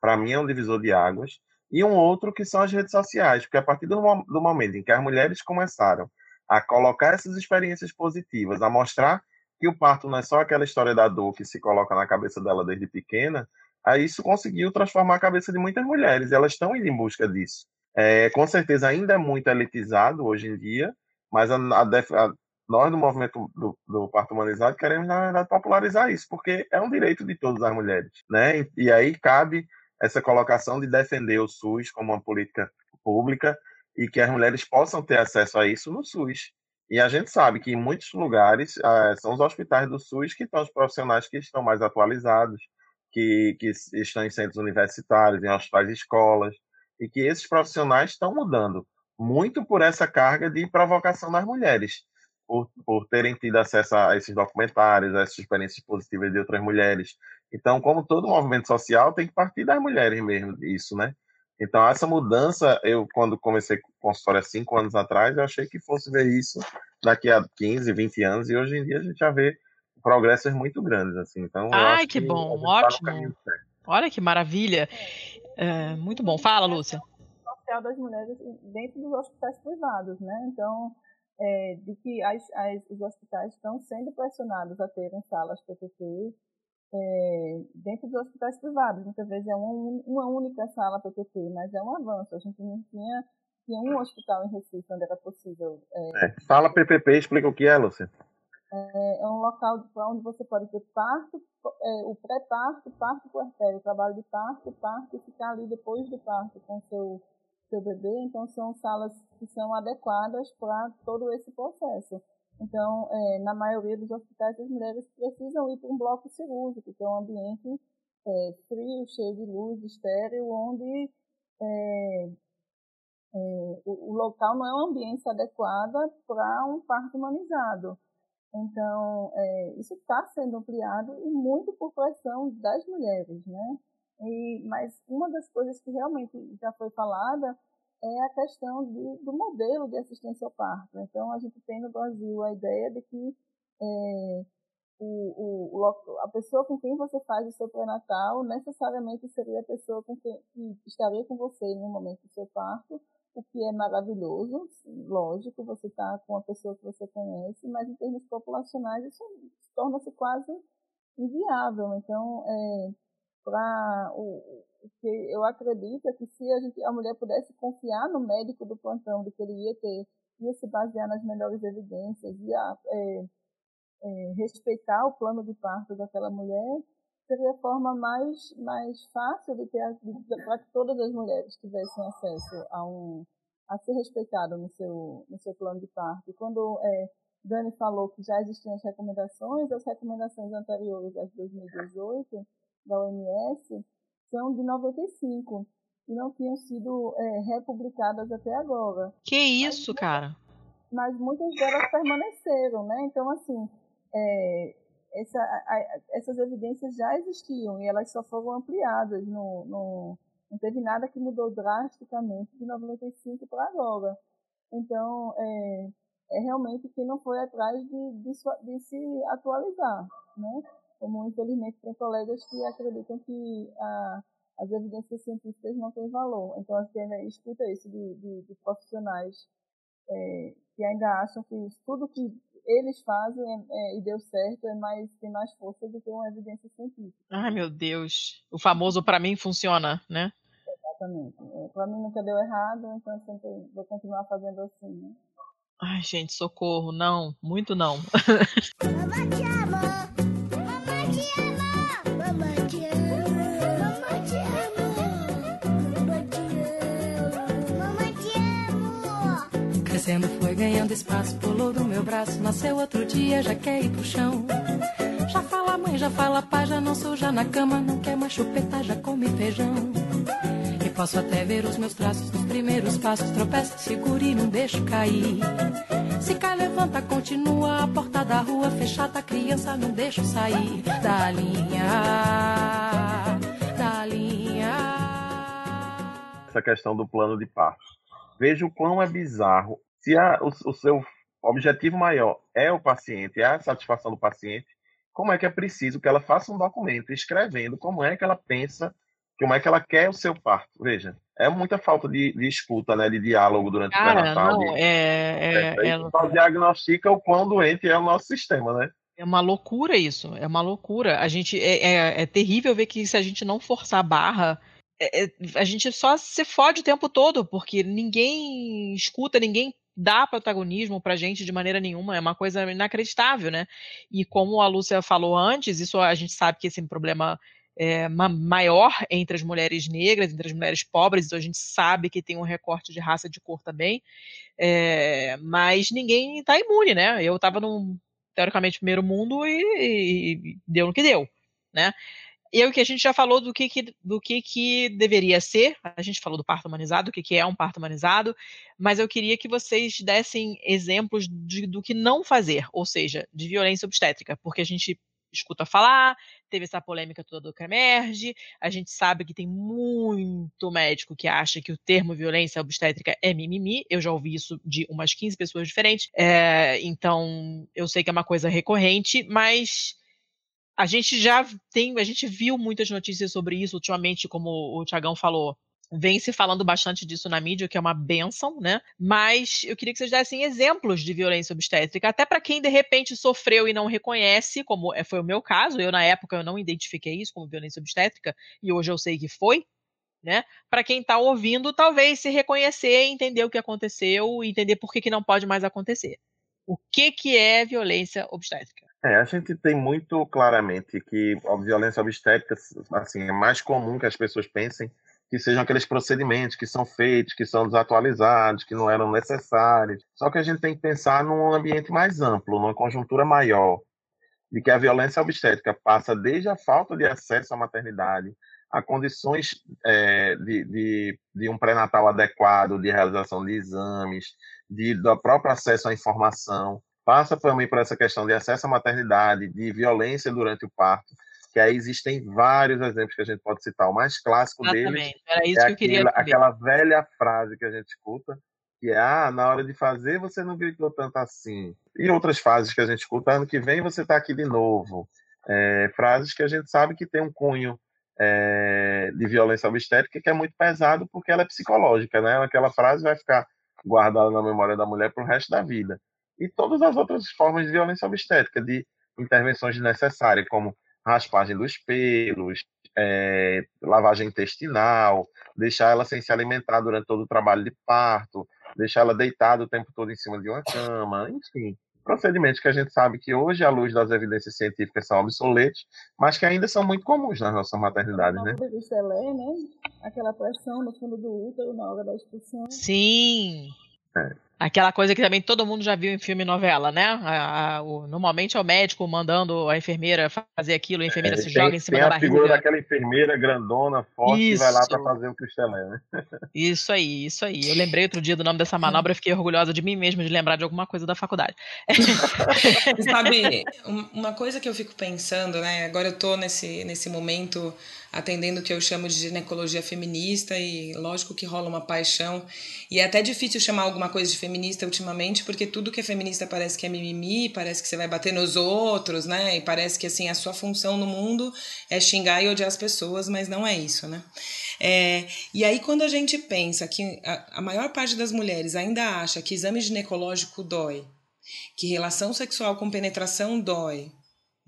Speaker 4: Para mim, é um divisor de águas e um outro que são as redes sociais, porque a partir do, do momento em que as mulheres começaram a colocar essas experiências positivas, a mostrar que o parto não é só aquela história da dor que se coloca na cabeça dela desde pequena, aí isso conseguiu transformar a cabeça de muitas mulheres, elas estão indo em busca disso. É, com certeza ainda é muito elitizado hoje em dia, mas a, a, a, nós, no movimento do, do, parto humanizado, queremos, na verdade, popularizar isso, porque é um direito de todas as mulheres. Né? E, e aí cabe essa colocação de defender o SUS como uma política pública e que as mulheres possam ter acesso a isso no SUS. E a gente sabe que em muitos lugares ah, são os hospitais do SUS que estão os profissionais que estão mais atualizados, que, que estão em centros universitários, em hospitais e escolas, e que esses profissionais estão mudando muito por essa carga de provocação das mulheres, por, por terem tido acesso a esses documentários, a essas experiências positivas de outras mulheres, então, como todo movimento social, tem que partir das mulheres mesmo, isso, né? Então, essa mudança, eu, quando comecei com história cinco anos atrás, eu achei que fosse ver isso daqui a 15, 20 anos, e hoje em dia a gente já vê progressos muito grandes, assim. Então,
Speaker 1: Ai, que, que bom, tá ótimo. Olha que maravilha. É, muito bom. Fala, Lúcia.
Speaker 3: social das mulheres dentro dos hospitais privados, né? Então, é, de que as, as, os hospitais estão sendo pressionados a terem salas PPP, é, dentro dos hospitais privados. Muitas vezes é uma, uma única sala PPP, mas é um avanço. A gente não tinha, tinha um hospital em Recife onde era possível.
Speaker 4: É, é, sala PPP, explica o que é, Lúcia.
Speaker 3: É, é um local onde você pode ter parto, é, o pré-parto, parto puerpério, o trabalho de parto, parto e ficar ali depois do parto com seu seu bebê. Então são salas que são adequadas para todo esse processo. Então, é, na maioria dos hospitais, as mulheres precisam ir para um bloco cirúrgico, que é um ambiente é, frio, cheio de luz, estéreo, onde é, é o, o, local não é um ambiente adequado para um parto humanizado. Então, é, isso está sendo ampliado e muito por pressão das mulheres, né? E, mas uma das coisas que realmente já foi falada é a questão de, do modelo de assistência ao parto. Então, a gente tem no Brasil a ideia de que é, o, o, a pessoa com quem você faz o seu pré-natal necessariamente seria a pessoa com quem, que estaria com você no momento do seu parto, o que é maravilhoso, lógico, você está com uma pessoa que você conhece, mas em termos populacionais isso torna-se quase inviável. Então, é, para o que eu acredito é que se a, gente, a mulher pudesse confiar no médico do plantão de que ele ia ter ia se basear nas melhores evidências ia é, é, respeitar o plano de parto daquela mulher seria a forma mais mais fácil de ter para que todas as mulheres tivessem acesso a um a ser respeitado no seu no seu plano de parto. Quando é, Dani falou que já existiam as recomendações as recomendações anteriores às 2018 da OMS são de 95 e não tinham sido é, republicadas até agora.
Speaker 1: Que isso,
Speaker 3: mas,
Speaker 1: cara?
Speaker 3: Mas muitas delas permaneceram, né? Então, assim, é, essa, a, essas evidências já existiam e elas só foram ampliadas. No, no, não teve nada que mudou drasticamente de 95 para agora. Então, é, é realmente quem não foi atrás de, de, de se atualizar, né? Como infelizmente tem colegas que acreditam que a, as evidências científicas não têm valor. Então a gente ainda escuta isso de, de, de profissionais é, que ainda acham que tudo que eles fazem é, e deu certo é mais tem mais força do que uma evidência científica.
Speaker 1: Ai meu Deus, o famoso para mim funciona, né?
Speaker 3: Exatamente. É, para mim nunca deu errado, então eu sempre vou continuar fazendo assim, né?
Speaker 1: Ai gente, socorro, não, muito não.
Speaker 8: Ganhando espaço, pulou do meu braço, nasceu outro dia, já quer ir pro chão. Já fala mãe, já fala pai, já não suja na cama, não quer mais chupeta, já come feijão. E posso até ver os meus traços nos primeiros passos, tropeça, segura e não deixo cair. Se cai, levanta, continua a porta da rua fechada, criança, não deixo sair da linha, da linha.
Speaker 4: Essa questão do plano de parto. Veja o quão é bizarro se a, o, o, seu objetivo maior é o paciente, é a satisfação do paciente, como é que é preciso que ela faça um documento escrevendo como é que ela pensa, como é que ela quer o seu parto? Veja, é muita falta de, de escuta, né, de diálogo durante
Speaker 1: Cara,
Speaker 4: o pré-natal.
Speaker 1: não,
Speaker 4: de-
Speaker 1: é, é,
Speaker 4: é, isso só diagnostica o quão doente é o nosso sistema, né?
Speaker 1: é uma loucura isso, é uma loucura. A gente é, é, é terrível ver que se a gente não forçar a barra, é- é- a gente só se fode o tempo todo, porque ninguém escuta, ninguém dá protagonismo pra gente de maneira nenhuma, é uma coisa inacreditável, né? E como a Lúcia falou antes, isso a gente sabe que esse é um problema é, ma- maior entre as mulheres negras, entre as mulheres pobres, então a gente sabe que tem um recorte de raça de cor também, é, mas ninguém está imune, né? Eu estava num, teoricamente, primeiro mundo e, e deu no que deu, né? E o que a gente já falou do que, que, do que, que deveria ser, a gente falou do parto humanizado, o que, que é um parto humanizado, mas eu queria que vocês dessem exemplos de- do que não fazer, ou seja, de violência obstétrica, porque a gente escuta falar, teve essa polêmica toda do Cremerge, a gente sabe que tem muito médico que acha que o termo violência obstétrica é mimimi, eu já ouvi isso de umas 15 pessoas diferentes, é, então eu sei que é uma coisa recorrente, mas a gente já tem, a gente viu muitas notícias sobre isso ultimamente, como o Tiagão falou. Vem se falando bastante disso na mídia, que é uma benção, né? Mas eu queria que vocês dessem exemplos de violência obstétrica, até para quem de repente sofreu e não reconhece, como é- foi o meu caso. Eu, na época, eu não identifiquei isso como violência obstétrica, e hoje eu sei que foi, né? Para quem está ouvindo, talvez se reconhecer, entender o que aconteceu entender por que, que não pode mais acontecer. O que, que é violência obstétrica?
Speaker 4: É, a gente tem muito claramente que a violência obstétrica, assim, é mais comum que as pessoas pensem que sejam aqueles procedimentos que são feitos, que são desatualizados, que não eram necessários. Só que a gente tem que pensar num ambiente mais amplo, numa conjuntura maior, de que a violência obstétrica passa desde a falta de acesso à maternidade, a condições é, de, de, de um pré-natal adequado, de realização de exames, de, do próprio acesso à informação, passa também por essa questão de acesso à maternidade, de violência durante o parto, que aí existem vários exemplos que a gente pode citar. O mais clássico deles
Speaker 1: Exatamente, era isso
Speaker 4: é
Speaker 1: que eu queria
Speaker 4: aquela, aquela velha frase que a gente escuta, que é, ah, na hora de fazer você não gritou tanto assim. E outras frases que a gente escuta, ano que vem você está aqui de novo. É, frases que a gente sabe que tem um cunho é, de violência obstétrica que é muito pesado porque ela é psicológica, né? Aquela frase vai ficar guardada na memória da mulher para o resto da vida. E todas as outras formas de violência obstétrica, de intervenções desnecessárias, como raspagem dos pelos, é, lavagem intestinal, deixar ela sem se alimentar durante todo o trabalho de parto, deixar ela deitada o tempo todo em cima de uma cama, enfim. Procedimentos que a gente sabe que hoje, à luz das evidências científicas, são obsoletos, mas que ainda são muito comuns nas nossas maternidades, né?
Speaker 3: Estelé, né? Aquela pressão no fundo do útero na hora da expulsão.
Speaker 1: Sim.
Speaker 4: É.
Speaker 1: Aquela coisa que também todo mundo já viu em filme e novela, né? A- a- o- normalmente é o médico mandando a enfermeira fazer aquilo, a enfermeira se
Speaker 4: É, tem,
Speaker 1: joga em cima
Speaker 4: tem
Speaker 1: da
Speaker 4: a figura
Speaker 1: barriga.
Speaker 4: daquela enfermeira grandona, forte, que vai lá
Speaker 1: Isso.
Speaker 4: para fazer o que o Estelé, né?
Speaker 1: Isso aí, isso aí. Eu lembrei outro dia do nome dessa manobra, eu fiquei orgulhosa de mim mesma de lembrar de alguma coisa da faculdade.
Speaker 2: E Sabe, um- uma coisa que eu fico pensando, né? Agora eu tô nesse, nesse momento atendendo o que eu chamo de ginecologia feminista e lógico que rola uma paixão. E é até difícil chamar alguma coisa de feminista ultimamente, porque tudo que é feminista parece que é mimimi, parece que você vai bater nos outros, né? E parece que assim a sua função no mundo é xingar e odiar as pessoas, mas não é isso, né? É, e aí, quando a gente pensa que a, a maior parte das mulheres ainda acha que exame ginecológico dói, que relação sexual com penetração dói,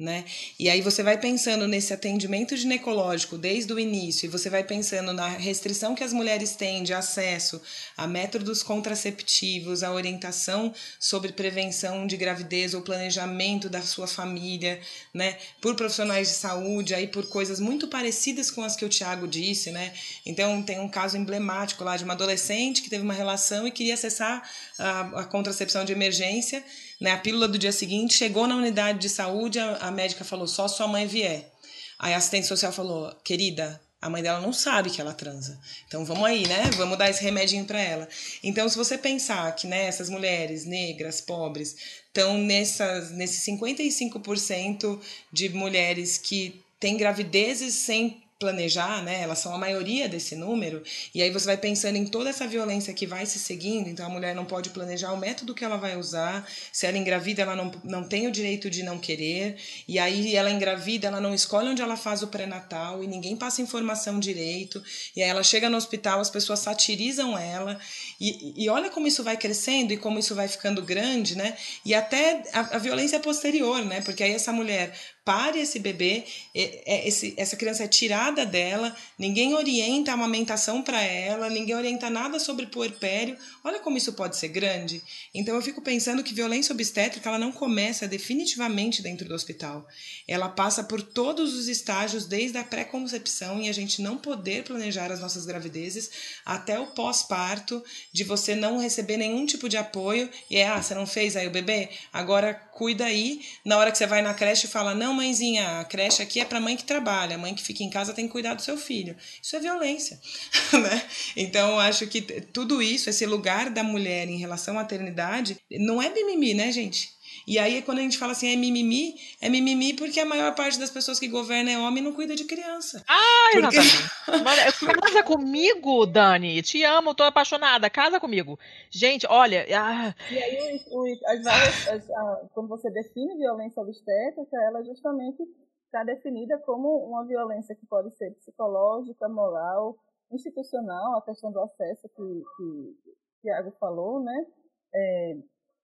Speaker 2: né? E aí você vai pensando nesse atendimento ginecológico desde o início, e você vai pensando na restrição que as mulheres têm de acesso a métodos contraceptivos, a orientação sobre prevenção de gravidez ou planejamento da sua família, né? Por profissionais de saúde, aí por coisas muito parecidas com as que o Tiago disse, né? Então tem um caso emblemático lá de uma adolescente que teve uma relação e queria acessar a, a contracepção de emergência, né? A pílula do dia seguinte chegou na unidade de saúde, a, a médica falou só sua mãe vier. Aí a assistente social falou, querida, a mãe dela não sabe que ela transa. Então vamos aí, né? Vamos dar esse remedinho para ela. Então, se você pensar que né, essas mulheres negras, pobres, estão nesses 55% de mulheres que têm gravidezes sem planejar, né? Elas são a maioria desse número. E aí você vai pensando em toda essa violência que vai se seguindo. Então a mulher não pode planejar o método que ela vai usar. Se ela engravida, ela não, não tem o direito de não querer. E aí ela engravida, ela não escolhe onde ela faz o pré-natal e ninguém passa informação direito. E aí ela chega no hospital, as pessoas satirizam ela. E, e olha como isso vai crescendo e como isso vai ficando grande, né? E até a, a violência posterior, né? Porque aí essa mulher pare esse bebê, é- é- esse- essa criança é tirada dela, ninguém orienta a amamentação para ela, ninguém orienta nada sobre puerpério. Olha como isso pode ser grande. Então eu fico pensando que violência obstétrica ela não começa definitivamente dentro do hospital. Ela passa por todos os estágios, desde a pré-concepção e a gente não poder planejar as nossas gravidezes até o pós-parto, de você não receber nenhum tipo de apoio e é, ah, você não fez aí o bebê? Agora cuida aí. Na hora que você vai na creche fala, não, mãezinha, a creche aqui é para mãe que trabalha, a mãe que fica em casa tem que cuidar do seu filho. Isso é violência, né? Então, acho que tudo isso, esse lugar da mulher em relação à maternidade, não é mimimi, né, gente? E aí, quando a gente fala assim, é mimimi, é mimimi porque a maior parte das pessoas que governam é homem e não cuida de criança.
Speaker 1: Ah,
Speaker 2: Porque-
Speaker 1: exatamente. Mano, Casa comigo, Dani. Te amo, tô apaixonada. Casa comigo. Gente, olha. ah,
Speaker 3: E aí, os- as várias, as- a- quando você define violência obstétrica, ela justamente está definida como uma violência que pode ser psicológica, moral, institucional, a questão do acesso que, que o Tiago falou, né? É,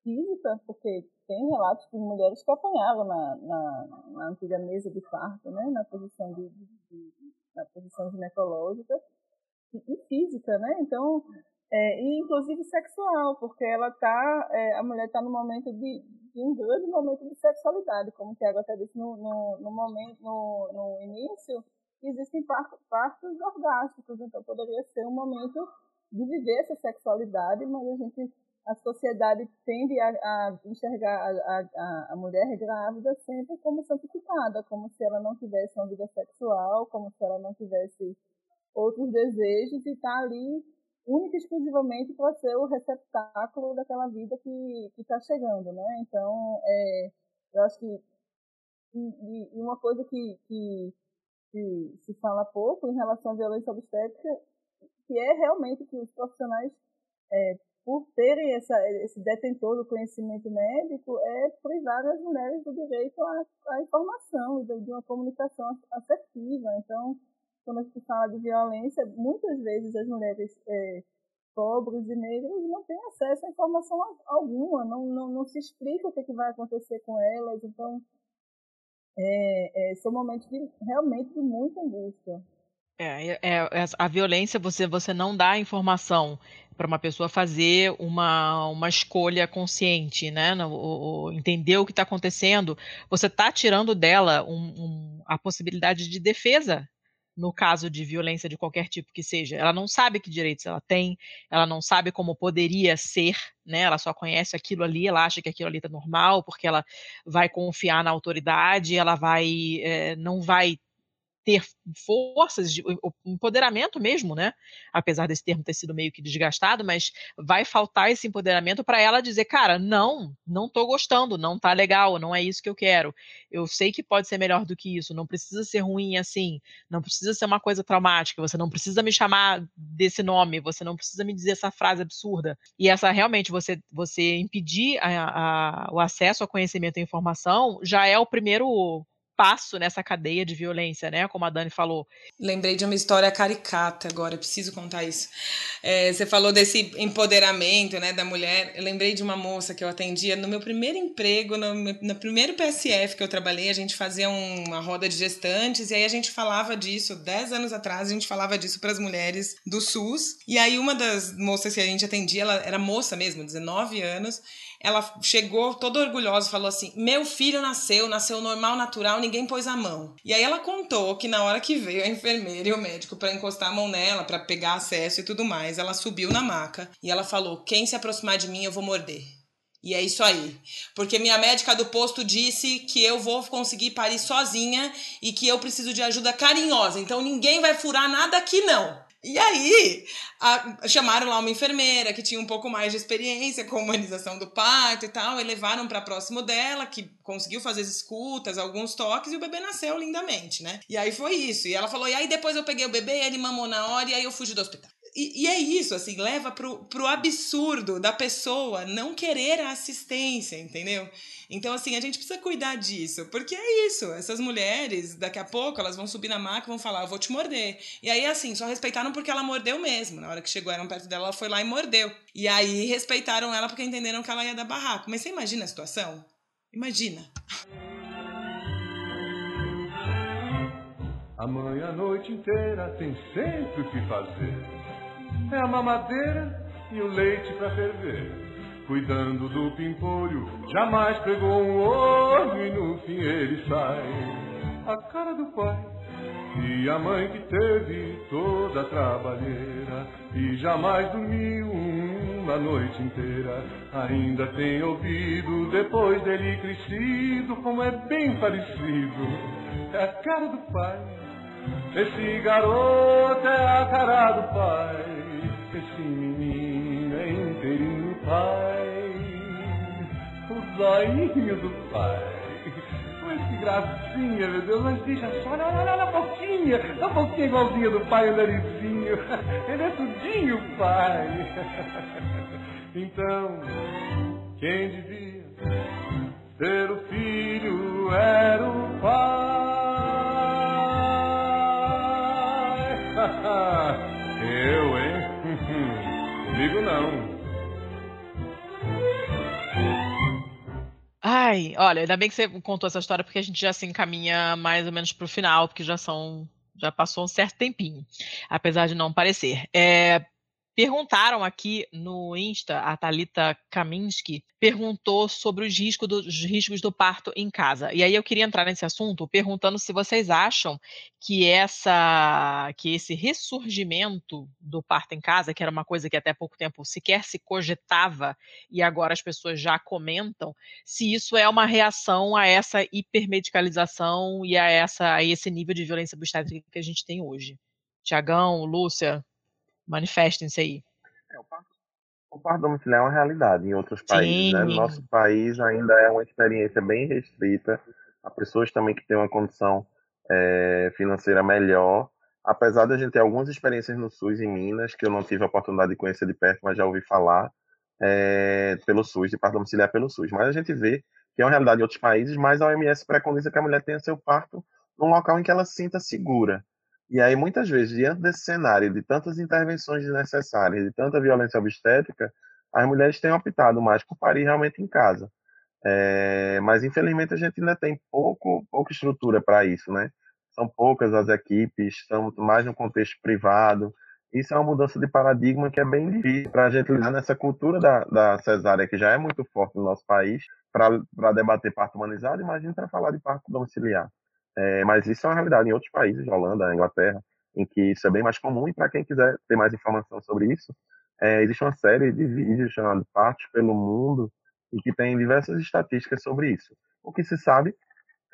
Speaker 3: física, porque tem relatos de mulheres que apanharam na, na, na antiga mesa de parto, né? Na posição de, de- de- na posição ginecológica e, e física, né? Então, é, e inclusive sexual, porque ela tá, é, a mulher está no momento de, de um grande momento de sexualidade, como o Tiago até disse no, no, no momento, no, no início, existem partos, partos orgásticos, então poderia ser um momento de viver essa sexualidade, mas a gente, a sociedade tende a, a enxergar a, a, a mulher grávida sempre como santificada, como se ela não tivesse uma vida sexual, como se ela não tivesse outros desejos e está ali única e exclusivamente para ser o receptáculo daquela vida que está chegando, né? Então, é, eu acho que e, e uma coisa que, que, que se fala pouco em relação à violência obstétrica, que é realmente que os profissionais, é, por terem essa, esse detentor do conhecimento médico, é privar as mulheres do direito à, à informação, de, uma comunicação assertiva. Então, quando a gente fala de violência, muitas vezes as mulheres é, pobres e negras não têm acesso a informação al- alguma, não, não, não se explica o que, é que vai acontecer com elas. Então, é, é, são momentos de, realmente de muita angústia.
Speaker 1: É, é, é, a violência, você, você não dá informação para uma pessoa fazer uma, uma escolha consciente, né? O, o, entender o que está acontecendo, você está tirando dela um, um, a possibilidade de defesa no caso de violência de qualquer tipo que seja. Ela não sabe que direitos ela tem, ela não sabe como poderia ser, né? Ela só conhece aquilo ali, ela acha que aquilo ali está normal, porque ela vai confiar na autoridade, ela vai, é, não vai ter forças, de empoderamento mesmo, né? Apesar desse termo ter sido meio que desgastado, mas vai faltar esse empoderamento para ela dizer, cara, não, não tô gostando, não tá legal, não é isso que eu quero. Eu sei que pode ser melhor do que isso, não precisa ser ruim assim, não precisa ser uma coisa traumática, você não precisa me chamar desse nome, você não precisa me dizer essa frase absurda. E essa realmente você você impedir a, a, o acesso ao conhecimento e informação já é o primeiro passo nessa cadeia de violência, né? Como a Dani falou.
Speaker 2: Lembrei de uma história caricata agora, preciso contar isso. É, você falou desse empoderamento, né, da mulher. Eu lembrei de uma moça que eu atendia no meu primeiro emprego, no, no primeiro PSF que eu trabalhei, a gente fazia uma roda de gestantes e aí a gente falava disso, dez anos atrás, a gente falava disso para as mulheres do SUS. E aí uma das moças que a gente atendia, ela era moça mesmo, 19 anos, ela chegou toda orgulhosa, falou assim: Meu filho nasceu, nasceu normal, natural, ninguém pôs a mão. E aí ela contou que na hora que veio a enfermeira e o médico para encostar a mão nela, para pegar acesso e tudo mais, ela subiu na maca e ela falou: Quem se aproximar de mim, eu vou morder. E é isso aí. Porque minha médica do posto disse que eu vou conseguir parir sozinha e que eu preciso de ajuda carinhosa. Então ninguém vai furar nada aqui, não. E aí, a, chamaram lá uma enfermeira que tinha um pouco mais de experiência com humanização do parto e tal, e levaram para próximo dela, que conseguiu fazer as escutas, alguns toques, e o bebê nasceu lindamente, né? E aí foi isso. E ela falou: e aí depois eu peguei o bebê, ele mamou na hora, e aí eu fugi do hospital. E, e, é isso, assim, leva pro, pro absurdo da pessoa não querer a assistência, entendeu? Então, assim, a gente precisa cuidar disso, porque é isso. Essas mulheres, daqui a pouco, elas vão subir na maca e vão falar, eu vou te morder. E aí, assim, só respeitaram porque ela mordeu mesmo. Na hora que chegou, eram perto dela, ela foi lá e mordeu. E aí, respeitaram ela porque entenderam que ela ia dar barraco. Mas você imagina a situação? Imagina.
Speaker 6: A mãe a noite inteira tem sempre o que fazer. É a mamadeira e o leite para ferver cuidando do pimpolho, jamais pegou um olho e no fim ele sai. A cara do pai e a mãe que teve toda a trabalheira e jamais dormiu uma noite inteira. Ainda tem ouvido depois dele crescido, como é bem parecido. É a cara do pai. Esse garoto é a cara do pai. Zoinho do pai. Mas que gracinha, meu Deus, mas deixa só, olha, olha, olha a boquinha, a boquinha igualzinha do pai, o narizinho. Ele é tudinho, pai. Então, quem devia ser o filho era o pai. Eu, hein? Comigo não.
Speaker 1: Ai, olha, ainda bem que você contou essa história, porque a gente já se encaminha mais ou menos para o final, porque já são. Já passou um certo tempinho, apesar de não parecer. É, Perguntaram aqui no Insta, a Talita Kaminski perguntou sobre os riscos, do, os riscos do parto em casa. E aí eu queria entrar nesse assunto perguntando se vocês acham que essa que esse ressurgimento do parto em casa, que era uma coisa que até pouco tempo sequer se cogitava e agora as pessoas já comentam, se isso é uma reação a essa hipermedicalização e a essa a esse nível de violência obstétrica que a gente tem hoje. Tiagão, Lúcia, Manifestem-se aí.
Speaker 4: É, o, parto, o parto domiciliar é uma realidade em outros países. Né? No nosso país ainda é uma experiência bem restrita. Há pessoas também que têm uma condição é, financeira melhor. Apesar de a gente ter algumas experiências no SUS em Minas, que eu não tive a oportunidade de conhecer de perto, mas já ouvi falar, é, pelo SUS, de parto domiciliar pelo SUS. Mas a gente vê que é uma realidade em outros países, mas a OMS preconiza que a mulher tenha seu parto num local em que ela se sinta segura. E aí, muitas vezes, diante desse cenário de tantas intervenções desnecessárias, de tanta violência obstétrica, as mulheres têm optado mais por parir realmente em casa. É, mas infelizmente a gente ainda tem pouco, pouca estrutura para isso, né? São poucas as equipes, estão mais no contexto privado. Isso é uma mudança de paradigma que é bem difícil para a gente lidar nessa cultura da, da cesárea, que já é muito forte no nosso país, para debater parto humanizado, imagina para falar de parto domiciliar. É, mas isso é uma realidade em outros países, Holanda, Inglaterra, em que isso é bem mais comum. E para quem quiser ter mais informação sobre isso, é, existe uma série de vídeos chamado Partos pelo Mundo, e que tem diversas estatísticas sobre isso. O que se sabe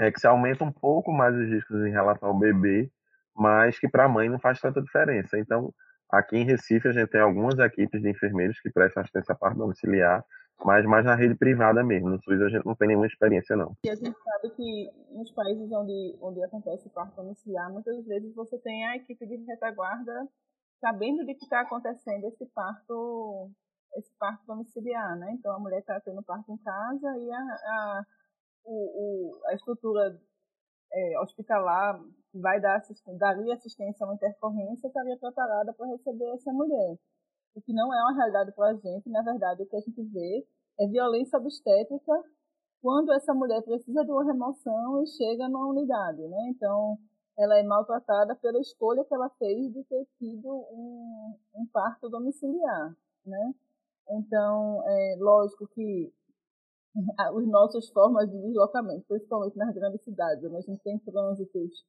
Speaker 4: é que se aumenta um pouco mais os riscos em relação ao bebê, mas que para a mãe não faz tanta diferença. Então, aqui em Recife, a gente tem algumas equipes de enfermeiros que prestam assistência à parte domiciliar, mas mais na rede privada mesmo. No SUS a gente não tem nenhuma experiência, não.
Speaker 3: E a gente sabe que nos países onde, onde acontece o parto domiciliar, muitas vezes você tem a equipe de retaguarda sabendo de que está acontecendo esse parto esse parto domiciliar, né? Então a mulher está tendo parto em casa e a, a, o, o, a estrutura é, hospitalar vai dar assistência, daria assistência a uma intercorrência estaria preparada para receber essa mulher. O que não é uma realidade para a gente, na verdade, o que a gente vê é violência obstétrica quando essa mulher precisa de uma remoção e chega numa unidade, né? Então, ela é maltratada pela escolha que ela fez de ter tido um, um parto domiciliar, né? Então, é lógico que os nossos formas de deslocamento, principalmente nas grandes cidades, onde a gente tem trânsitos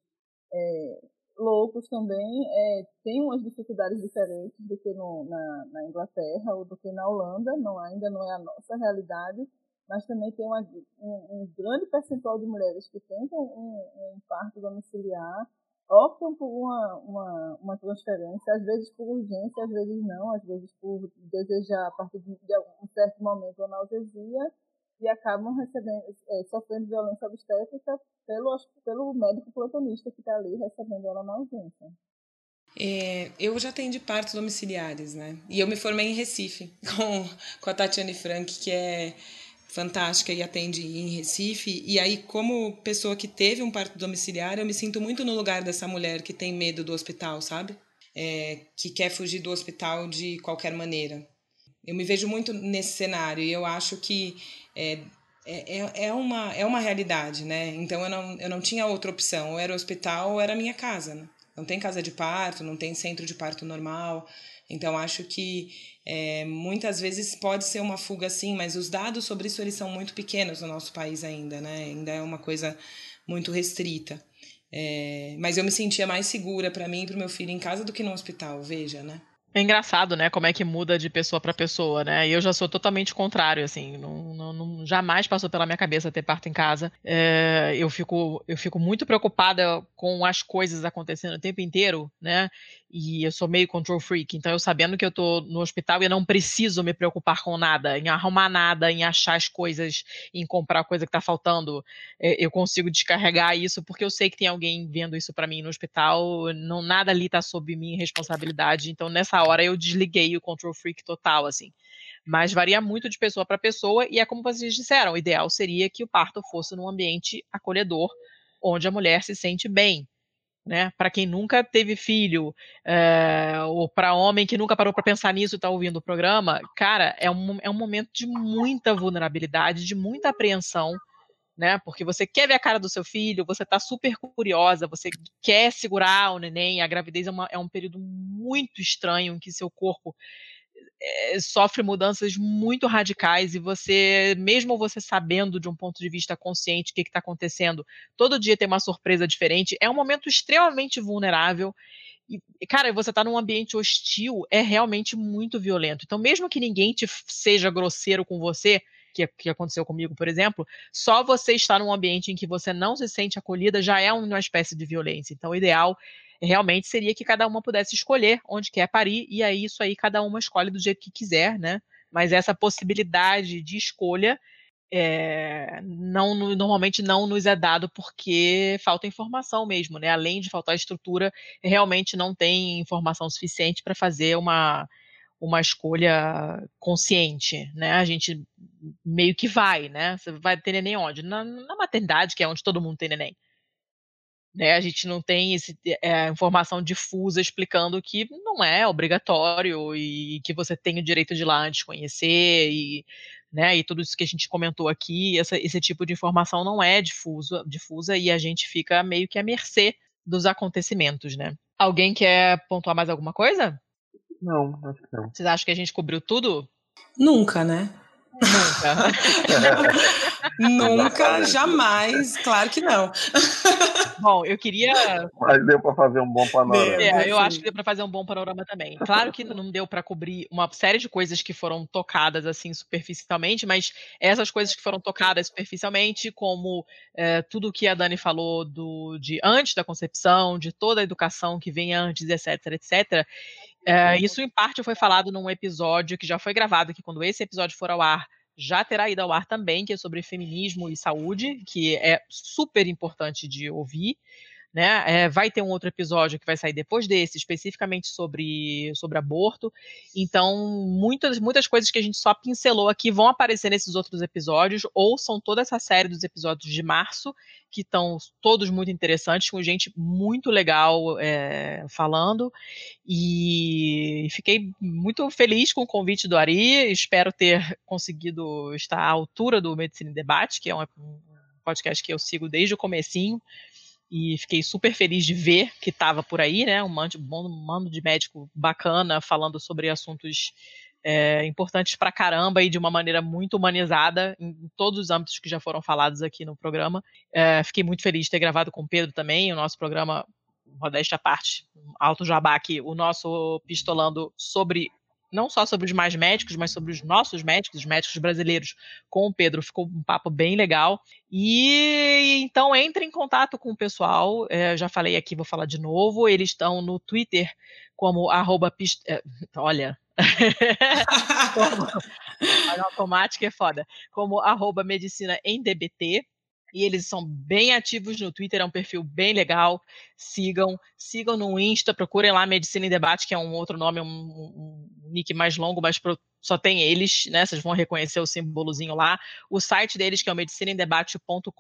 Speaker 3: é, loucos também, é, tem umas dificuldades diferentes do que no, na, na, Inglaterra ou do que na Holanda, não, ainda não é a nossa realidade, mas também tem uma, um, um, grande percentual de mulheres que tentam um, um parto domiciliar optam por uma, uma, uma transferência, às vezes por urgência, às vezes não, às vezes por desejar a partir de, de um certo momento analgesia e acabam recebendo, é, sofrendo violência obstétrica pelo, pelo médico plantonista que está ali recebendo ela na urgência.
Speaker 2: É, eu já atendi partos domiciliares, né? E eu me formei em Recife com, com a Tatiane Frank, que é fantástica e atende em Recife. E aí, como pessoa que teve um parto domiciliar, eu me sinto muito no lugar dessa mulher que tem medo do hospital, sabe? É, que quer fugir do hospital de qualquer maneira. Eu me vejo muito nesse cenário e eu acho que é, é, é, é uma, é uma realidade, né? Então eu não, eu não tinha outra opção. Ou era o hospital ou era a minha casa, né? Não tem casa de parto, não tem centro de parto normal. Então acho que é, muitas vezes pode ser uma fuga sim, mas os dados sobre isso eles são muito pequenos no nosso país ainda, né? Ainda é uma coisa muito restrita. É, mas eu me sentia mais segura para mim e para o meu filho em casa do que no hospital, veja, né?
Speaker 1: É engraçado, né? Como é que muda de pessoa para pessoa, né? E eu já sou totalmente contrário, assim. Não, não, não jamais passou pela minha cabeça ter parto em casa. É, eu, fico, eu fico muito preocupada com as coisas acontecendo o tempo inteiro, né? E eu sou meio control freak, então eu sabendo que eu tô no hospital e eu não preciso me preocupar com nada, em arrumar nada, em achar as coisas, em comprar a coisa que tá faltando, é, eu consigo descarregar isso porque eu sei que tem alguém vendo isso para mim no hospital, não nada ali tá sob minha responsabilidade. Então nessa hora eu desliguei o control freak total, assim. Mas varia muito de pessoa para pessoa e é como vocês disseram, o ideal seria que o parto fosse num ambiente acolhedor, onde a mulher se sente bem, né? Para quem nunca teve filho, é, ou para homem que nunca parou para pensar nisso e está ouvindo o programa, cara, é um, é um momento de muita vulnerabilidade, de muita apreensão, né? Porque você quer ver a cara do seu filho, você está super curiosa, você quer segurar o neném. A gravidez é, uma, é um período muito estranho em que seu corpo é, sofre mudanças muito radicais e você, mesmo você sabendo de um ponto de vista consciente o que está acontecendo, todo dia tem uma surpresa diferente. É um momento extremamente vulnerável. E, cara, você está num ambiente hostil, é realmente muito violento. Então, mesmo que ninguém te seja grosseiro com você, que, que aconteceu comigo, por exemplo, só você estar num ambiente em que você não se sente acolhida já é uma espécie de violência. Então, o ideal realmente seria que cada uma pudesse escolher onde quer parir, e aí isso aí cada uma escolhe do jeito que quiser, né? Mas essa possibilidade de escolha é, não, normalmente não nos é dado porque falta informação mesmo, né? Além de faltar estrutura, realmente não tem informação suficiente para fazer uma, uma escolha consciente, né? A gente meio que vai, né? Você vai ter neném onde? Na, na maternidade, que é onde todo mundo tem neném. Né, a gente não tem esse, é, informação difusa explicando que não é obrigatório e que você tem o direito de ir lá antes conhecer e né? E tudo isso que a gente comentou aqui, essa, esse tipo de informação não é difuso, difusa e a gente fica meio que à mercê dos acontecimentos, né? Alguém quer pontuar mais alguma coisa?
Speaker 4: Não, acho que não.
Speaker 1: Vocês acham que a gente cobriu tudo?
Speaker 2: Nunca, né?
Speaker 1: Nunca.
Speaker 2: Nunca, jamais, claro que não.
Speaker 1: Bom, eu queria.
Speaker 4: Mas deu para fazer um bom panorama.
Speaker 1: É, eu acho que deu para fazer um bom panorama também. Claro que não deu para cobrir uma série de coisas que foram tocadas assim superficialmente, mas essas coisas que foram tocadas superficialmente, como é, tudo que a Dani falou do, de antes da concepção, de toda a educação que vem antes, etc, etc. É, isso em parte foi falado num episódio que já foi gravado, que quando esse episódio for ao ar, já terá ido ao ar também, que é sobre feminismo e saúde, que é super importante de ouvir. Né? É, vai ter um outro episódio que vai sair depois desse, especificamente sobre, sobre aborto. Então, muitas, muitas coisas que a gente só pincelou aqui vão aparecer nesses outros episódios. Ouçam toda essa série dos episódios de março, que estão todos muito interessantes, com gente muito legal é, falando. E fiquei muito feliz com o convite do Ari. Espero ter conseguido estar à altura do Medicina em Debate, que é um podcast que eu sigo desde o comecinho e fiquei super feliz de ver que estava por aí, né? Um mando, de médico bacana falando sobre assuntos é, importantes pra caramba e de uma maneira muito humanizada em, em todos os âmbitos que já foram falados aqui no programa. É, fiquei muito feliz de ter gravado com o Pedro também, o nosso programa modéstia à parte, alto jabá aqui, o nosso pistolando sobre não só sobre os mais médicos, mas sobre os nossos médicos, os médicos brasileiros, com o Pedro. Ficou um papo bem legal. E então entre em contato com o pessoal. É, já falei aqui, vou falar de novo. Eles estão no Twitter como arroba pist... É, olha. como... automática é foda. Como arroba medicina em DBT e eles são bem ativos no Twitter, é um perfil bem legal. Sigam, sigam no Insta, procurem lá Medicina em Debate, que é um outro nome, um, um nick mais longo, mas pro, só tem eles, né? Vocês vão reconhecer o símbolozinho lá. O site deles, que é o medicinaemdebate.com.br,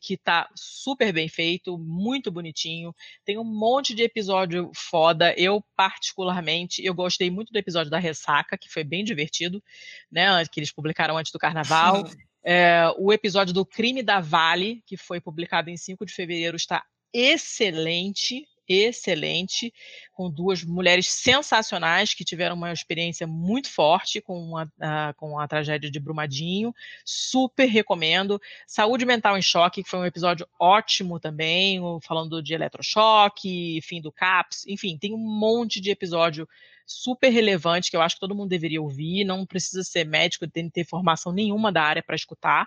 Speaker 1: que tá super bem feito, muito bonitinho. Tem um monte de episódio foda. Eu, particularmente, eu gostei muito do episódio da Ressaca, que foi bem divertido, né? Que eles publicaram antes do carnaval. É, o episódio do Crime da Vale, que foi publicado em 5 de fevereiro, está excelente, excelente, com duas mulheres sensacionais que tiveram uma experiência muito forte com a, a, com a tragédia de Brumadinho. Super recomendo. Saúde Mental em Choque, que foi um episódio ótimo também, falando de eletrochoque, fim do CAPS, enfim, tem um monte de episódio super relevante que eu acho que todo mundo deveria ouvir. Não precisa ser médico, tem ter formação nenhuma da área para escutar.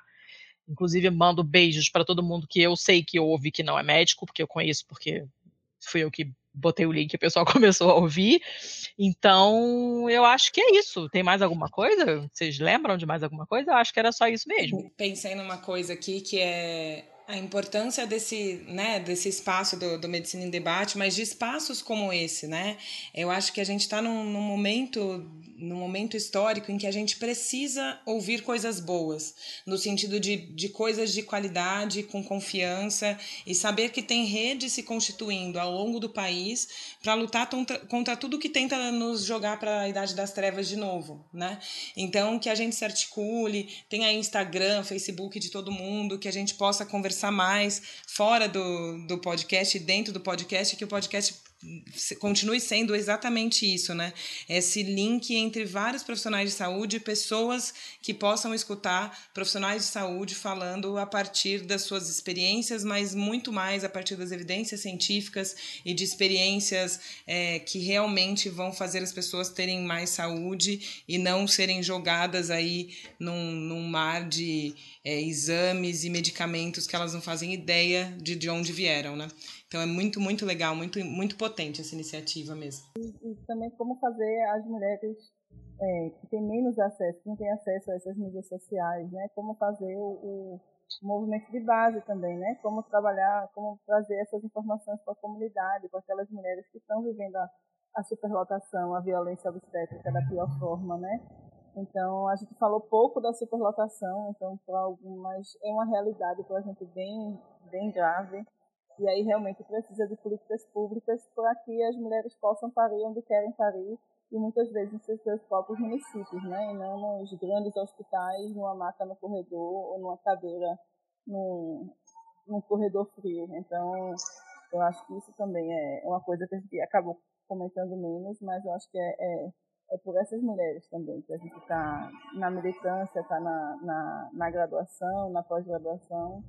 Speaker 1: Inclusive, mando beijos para todo mundo que eu sei que ouve que não é médico, porque eu conheço, porque fui eu que botei o link e o pessoal começou a ouvir. Então, eu acho que é isso. Tem mais alguma coisa? Vocês lembram de mais alguma coisa? Eu acho que era só isso mesmo.
Speaker 2: Pensei numa coisa aqui que é a importância desse, né, desse espaço do, do Medicina em Debate, mas de espaços como esse, né? Eu acho que a gente está num, num, momento, num momento histórico em que a gente precisa ouvir coisas boas, no sentido de, de coisas de qualidade, com confiança, e saber que tem rede se constituindo ao longo do país para lutar contra, contra tudo que tenta nos jogar para a idade das trevas de novo, né? Então, que a gente se articule, tenha Instagram, Facebook de todo mundo, que a gente possa conversar mais fora do, do podcast, dentro do podcast, que o podcast continue sendo exatamente isso, né? Esse link entre vários profissionais de saúde, pessoas que possam escutar profissionais de saúde falando a partir das suas experiências, mas muito mais a partir das evidências científicas e de experiências é, que realmente vão fazer as pessoas terem mais saúde e não serem jogadas aí num, num mar de é, exames e medicamentos que elas não fazem ideia de, de onde vieram, né? Então é muito, muito legal, muito, muito potente essa iniciativa mesmo.
Speaker 3: E, e também como fazer as mulheres é, que têm menos acesso, que não têm acesso a essas mídias sociais, né? Como fazer o, o movimento de base também, né? Como trabalhar, como trazer essas informações para a comunidade, para aquelas mulheres que estão vivendo a, a superlotação, a violência obstétrica da pior forma, né? Então, a gente falou pouco da superlotação, então, para algumas, é uma realidade para a gente bem, bem grave. E aí realmente precisa de políticas públicas para que as mulheres possam parir onde querem parir e muitas vezes nos seus próprios municípios, né? E não nos grandes hospitais, numa maca no corredor ou numa cadeira num, num corredor frio. Então, eu acho que isso também é uma coisa que a gente acabou comentando menos, mas eu acho que é, é, é por essas mulheres também, que a gente está na militância, está na, na, na graduação, na pós-graduação.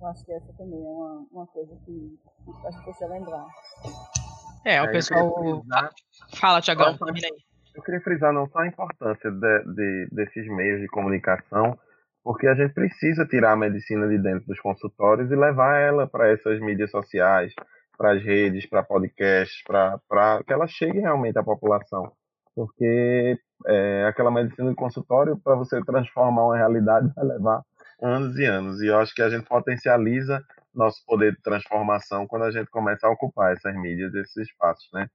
Speaker 3: Eu acho que essa também é uma, uma coisa que, a gente precisa lembrar.
Speaker 1: É, o
Speaker 4: É,
Speaker 1: pessoal. Fala, Tiagão, termina aí.
Speaker 4: Eu queria frisar não só a importância de- de- desses meios de comunicação, porque a gente precisa tirar a medicina de dentro dos consultórios e levar ela para essas mídias sociais, para as redes, para podcasts, para que ela chegue realmente à população. Porque é, aquela medicina de consultório, para você transformar uma realidade, vai levar anos e anos. E eu acho que a gente potencializa nosso poder de transformação quando a gente começa a ocupar essas mídias, esses espaços, né?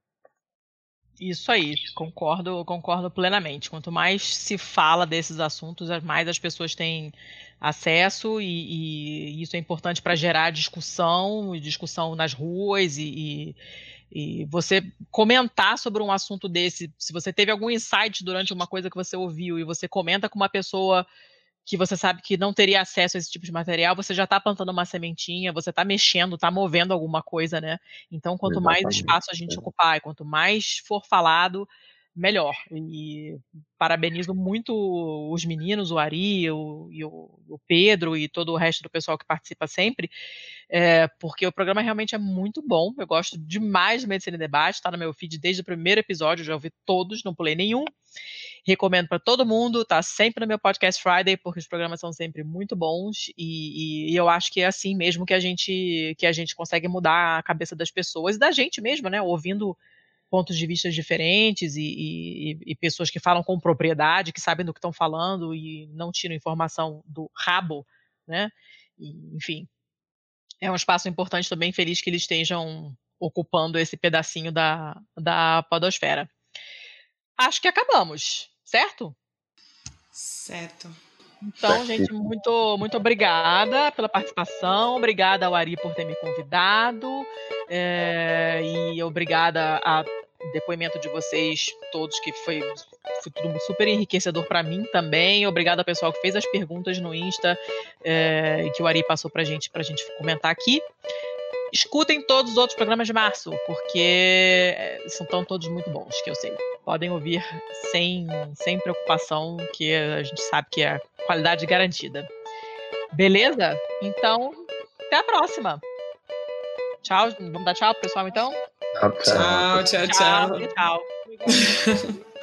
Speaker 1: Isso aí, concordo, concordo plenamente. Quanto mais se fala desses assuntos, mais as pessoas têm acesso e, e isso é importante para gerar discussão, discussão nas ruas e, e, e você comentar sobre um assunto desse. Se você teve algum insight durante uma coisa que você ouviu e você comenta com uma pessoa que você sabe que não teria acesso a esse tipo de material, você já está plantando uma sementinha, você está mexendo, está movendo alguma coisa, né? Então, quanto mais
Speaker 4: Exatamente,
Speaker 1: espaço a gente
Speaker 4: é.
Speaker 1: ocupar e quanto mais for falado, melhor. E parabenizo muito os meninos, o Ari, o, e o, o Pedro e todo o resto do pessoal que participa sempre, é, porque o programa realmente é muito bom. Eu gosto demais do Medicina em Debate, está no meu feed desde o primeiro episódio, já ouvi todos, não pulei nenhum. Recomendo para todo mundo, tá sempre no meu podcast Friday, porque os programas são sempre muito bons e, e- e eu acho que é assim mesmo que a gente que a gente consegue mudar a cabeça das pessoas e da gente mesmo, né? Ouvindo pontos de vista diferentes e, e- e pessoas que falam com propriedade, que sabem do que estão falando e não tiram informação do rabo, né? E, enfim, é um espaço importante também, feliz que eles estejam ocupando esse pedacinho da, da podosfera. Acho que acabamos, certo?
Speaker 2: Certo.
Speaker 1: Então, gente, muito, muito obrigada pela participação, obrigada ao Ari por ter me convidado, é, e obrigada ao depoimento de vocês todos, que foi, foi tudo super enriquecedor para mim também. Obrigada ao pessoal que fez as perguntas no Insta, é, que o Ari passou pra gente, pra gente comentar aqui. Escutem todos os outros programas de março, porque é, são tão todos muito bons, que eu sei. Podem ouvir sem, sem preocupação, que a gente sabe que é qualidade garantida. Beleza? Então, até a próxima. Tchau. Vamos dar tchau pro pessoal então?
Speaker 4: Tchau.
Speaker 2: Tchau, tchau, tchau.
Speaker 1: Tchau. tchau.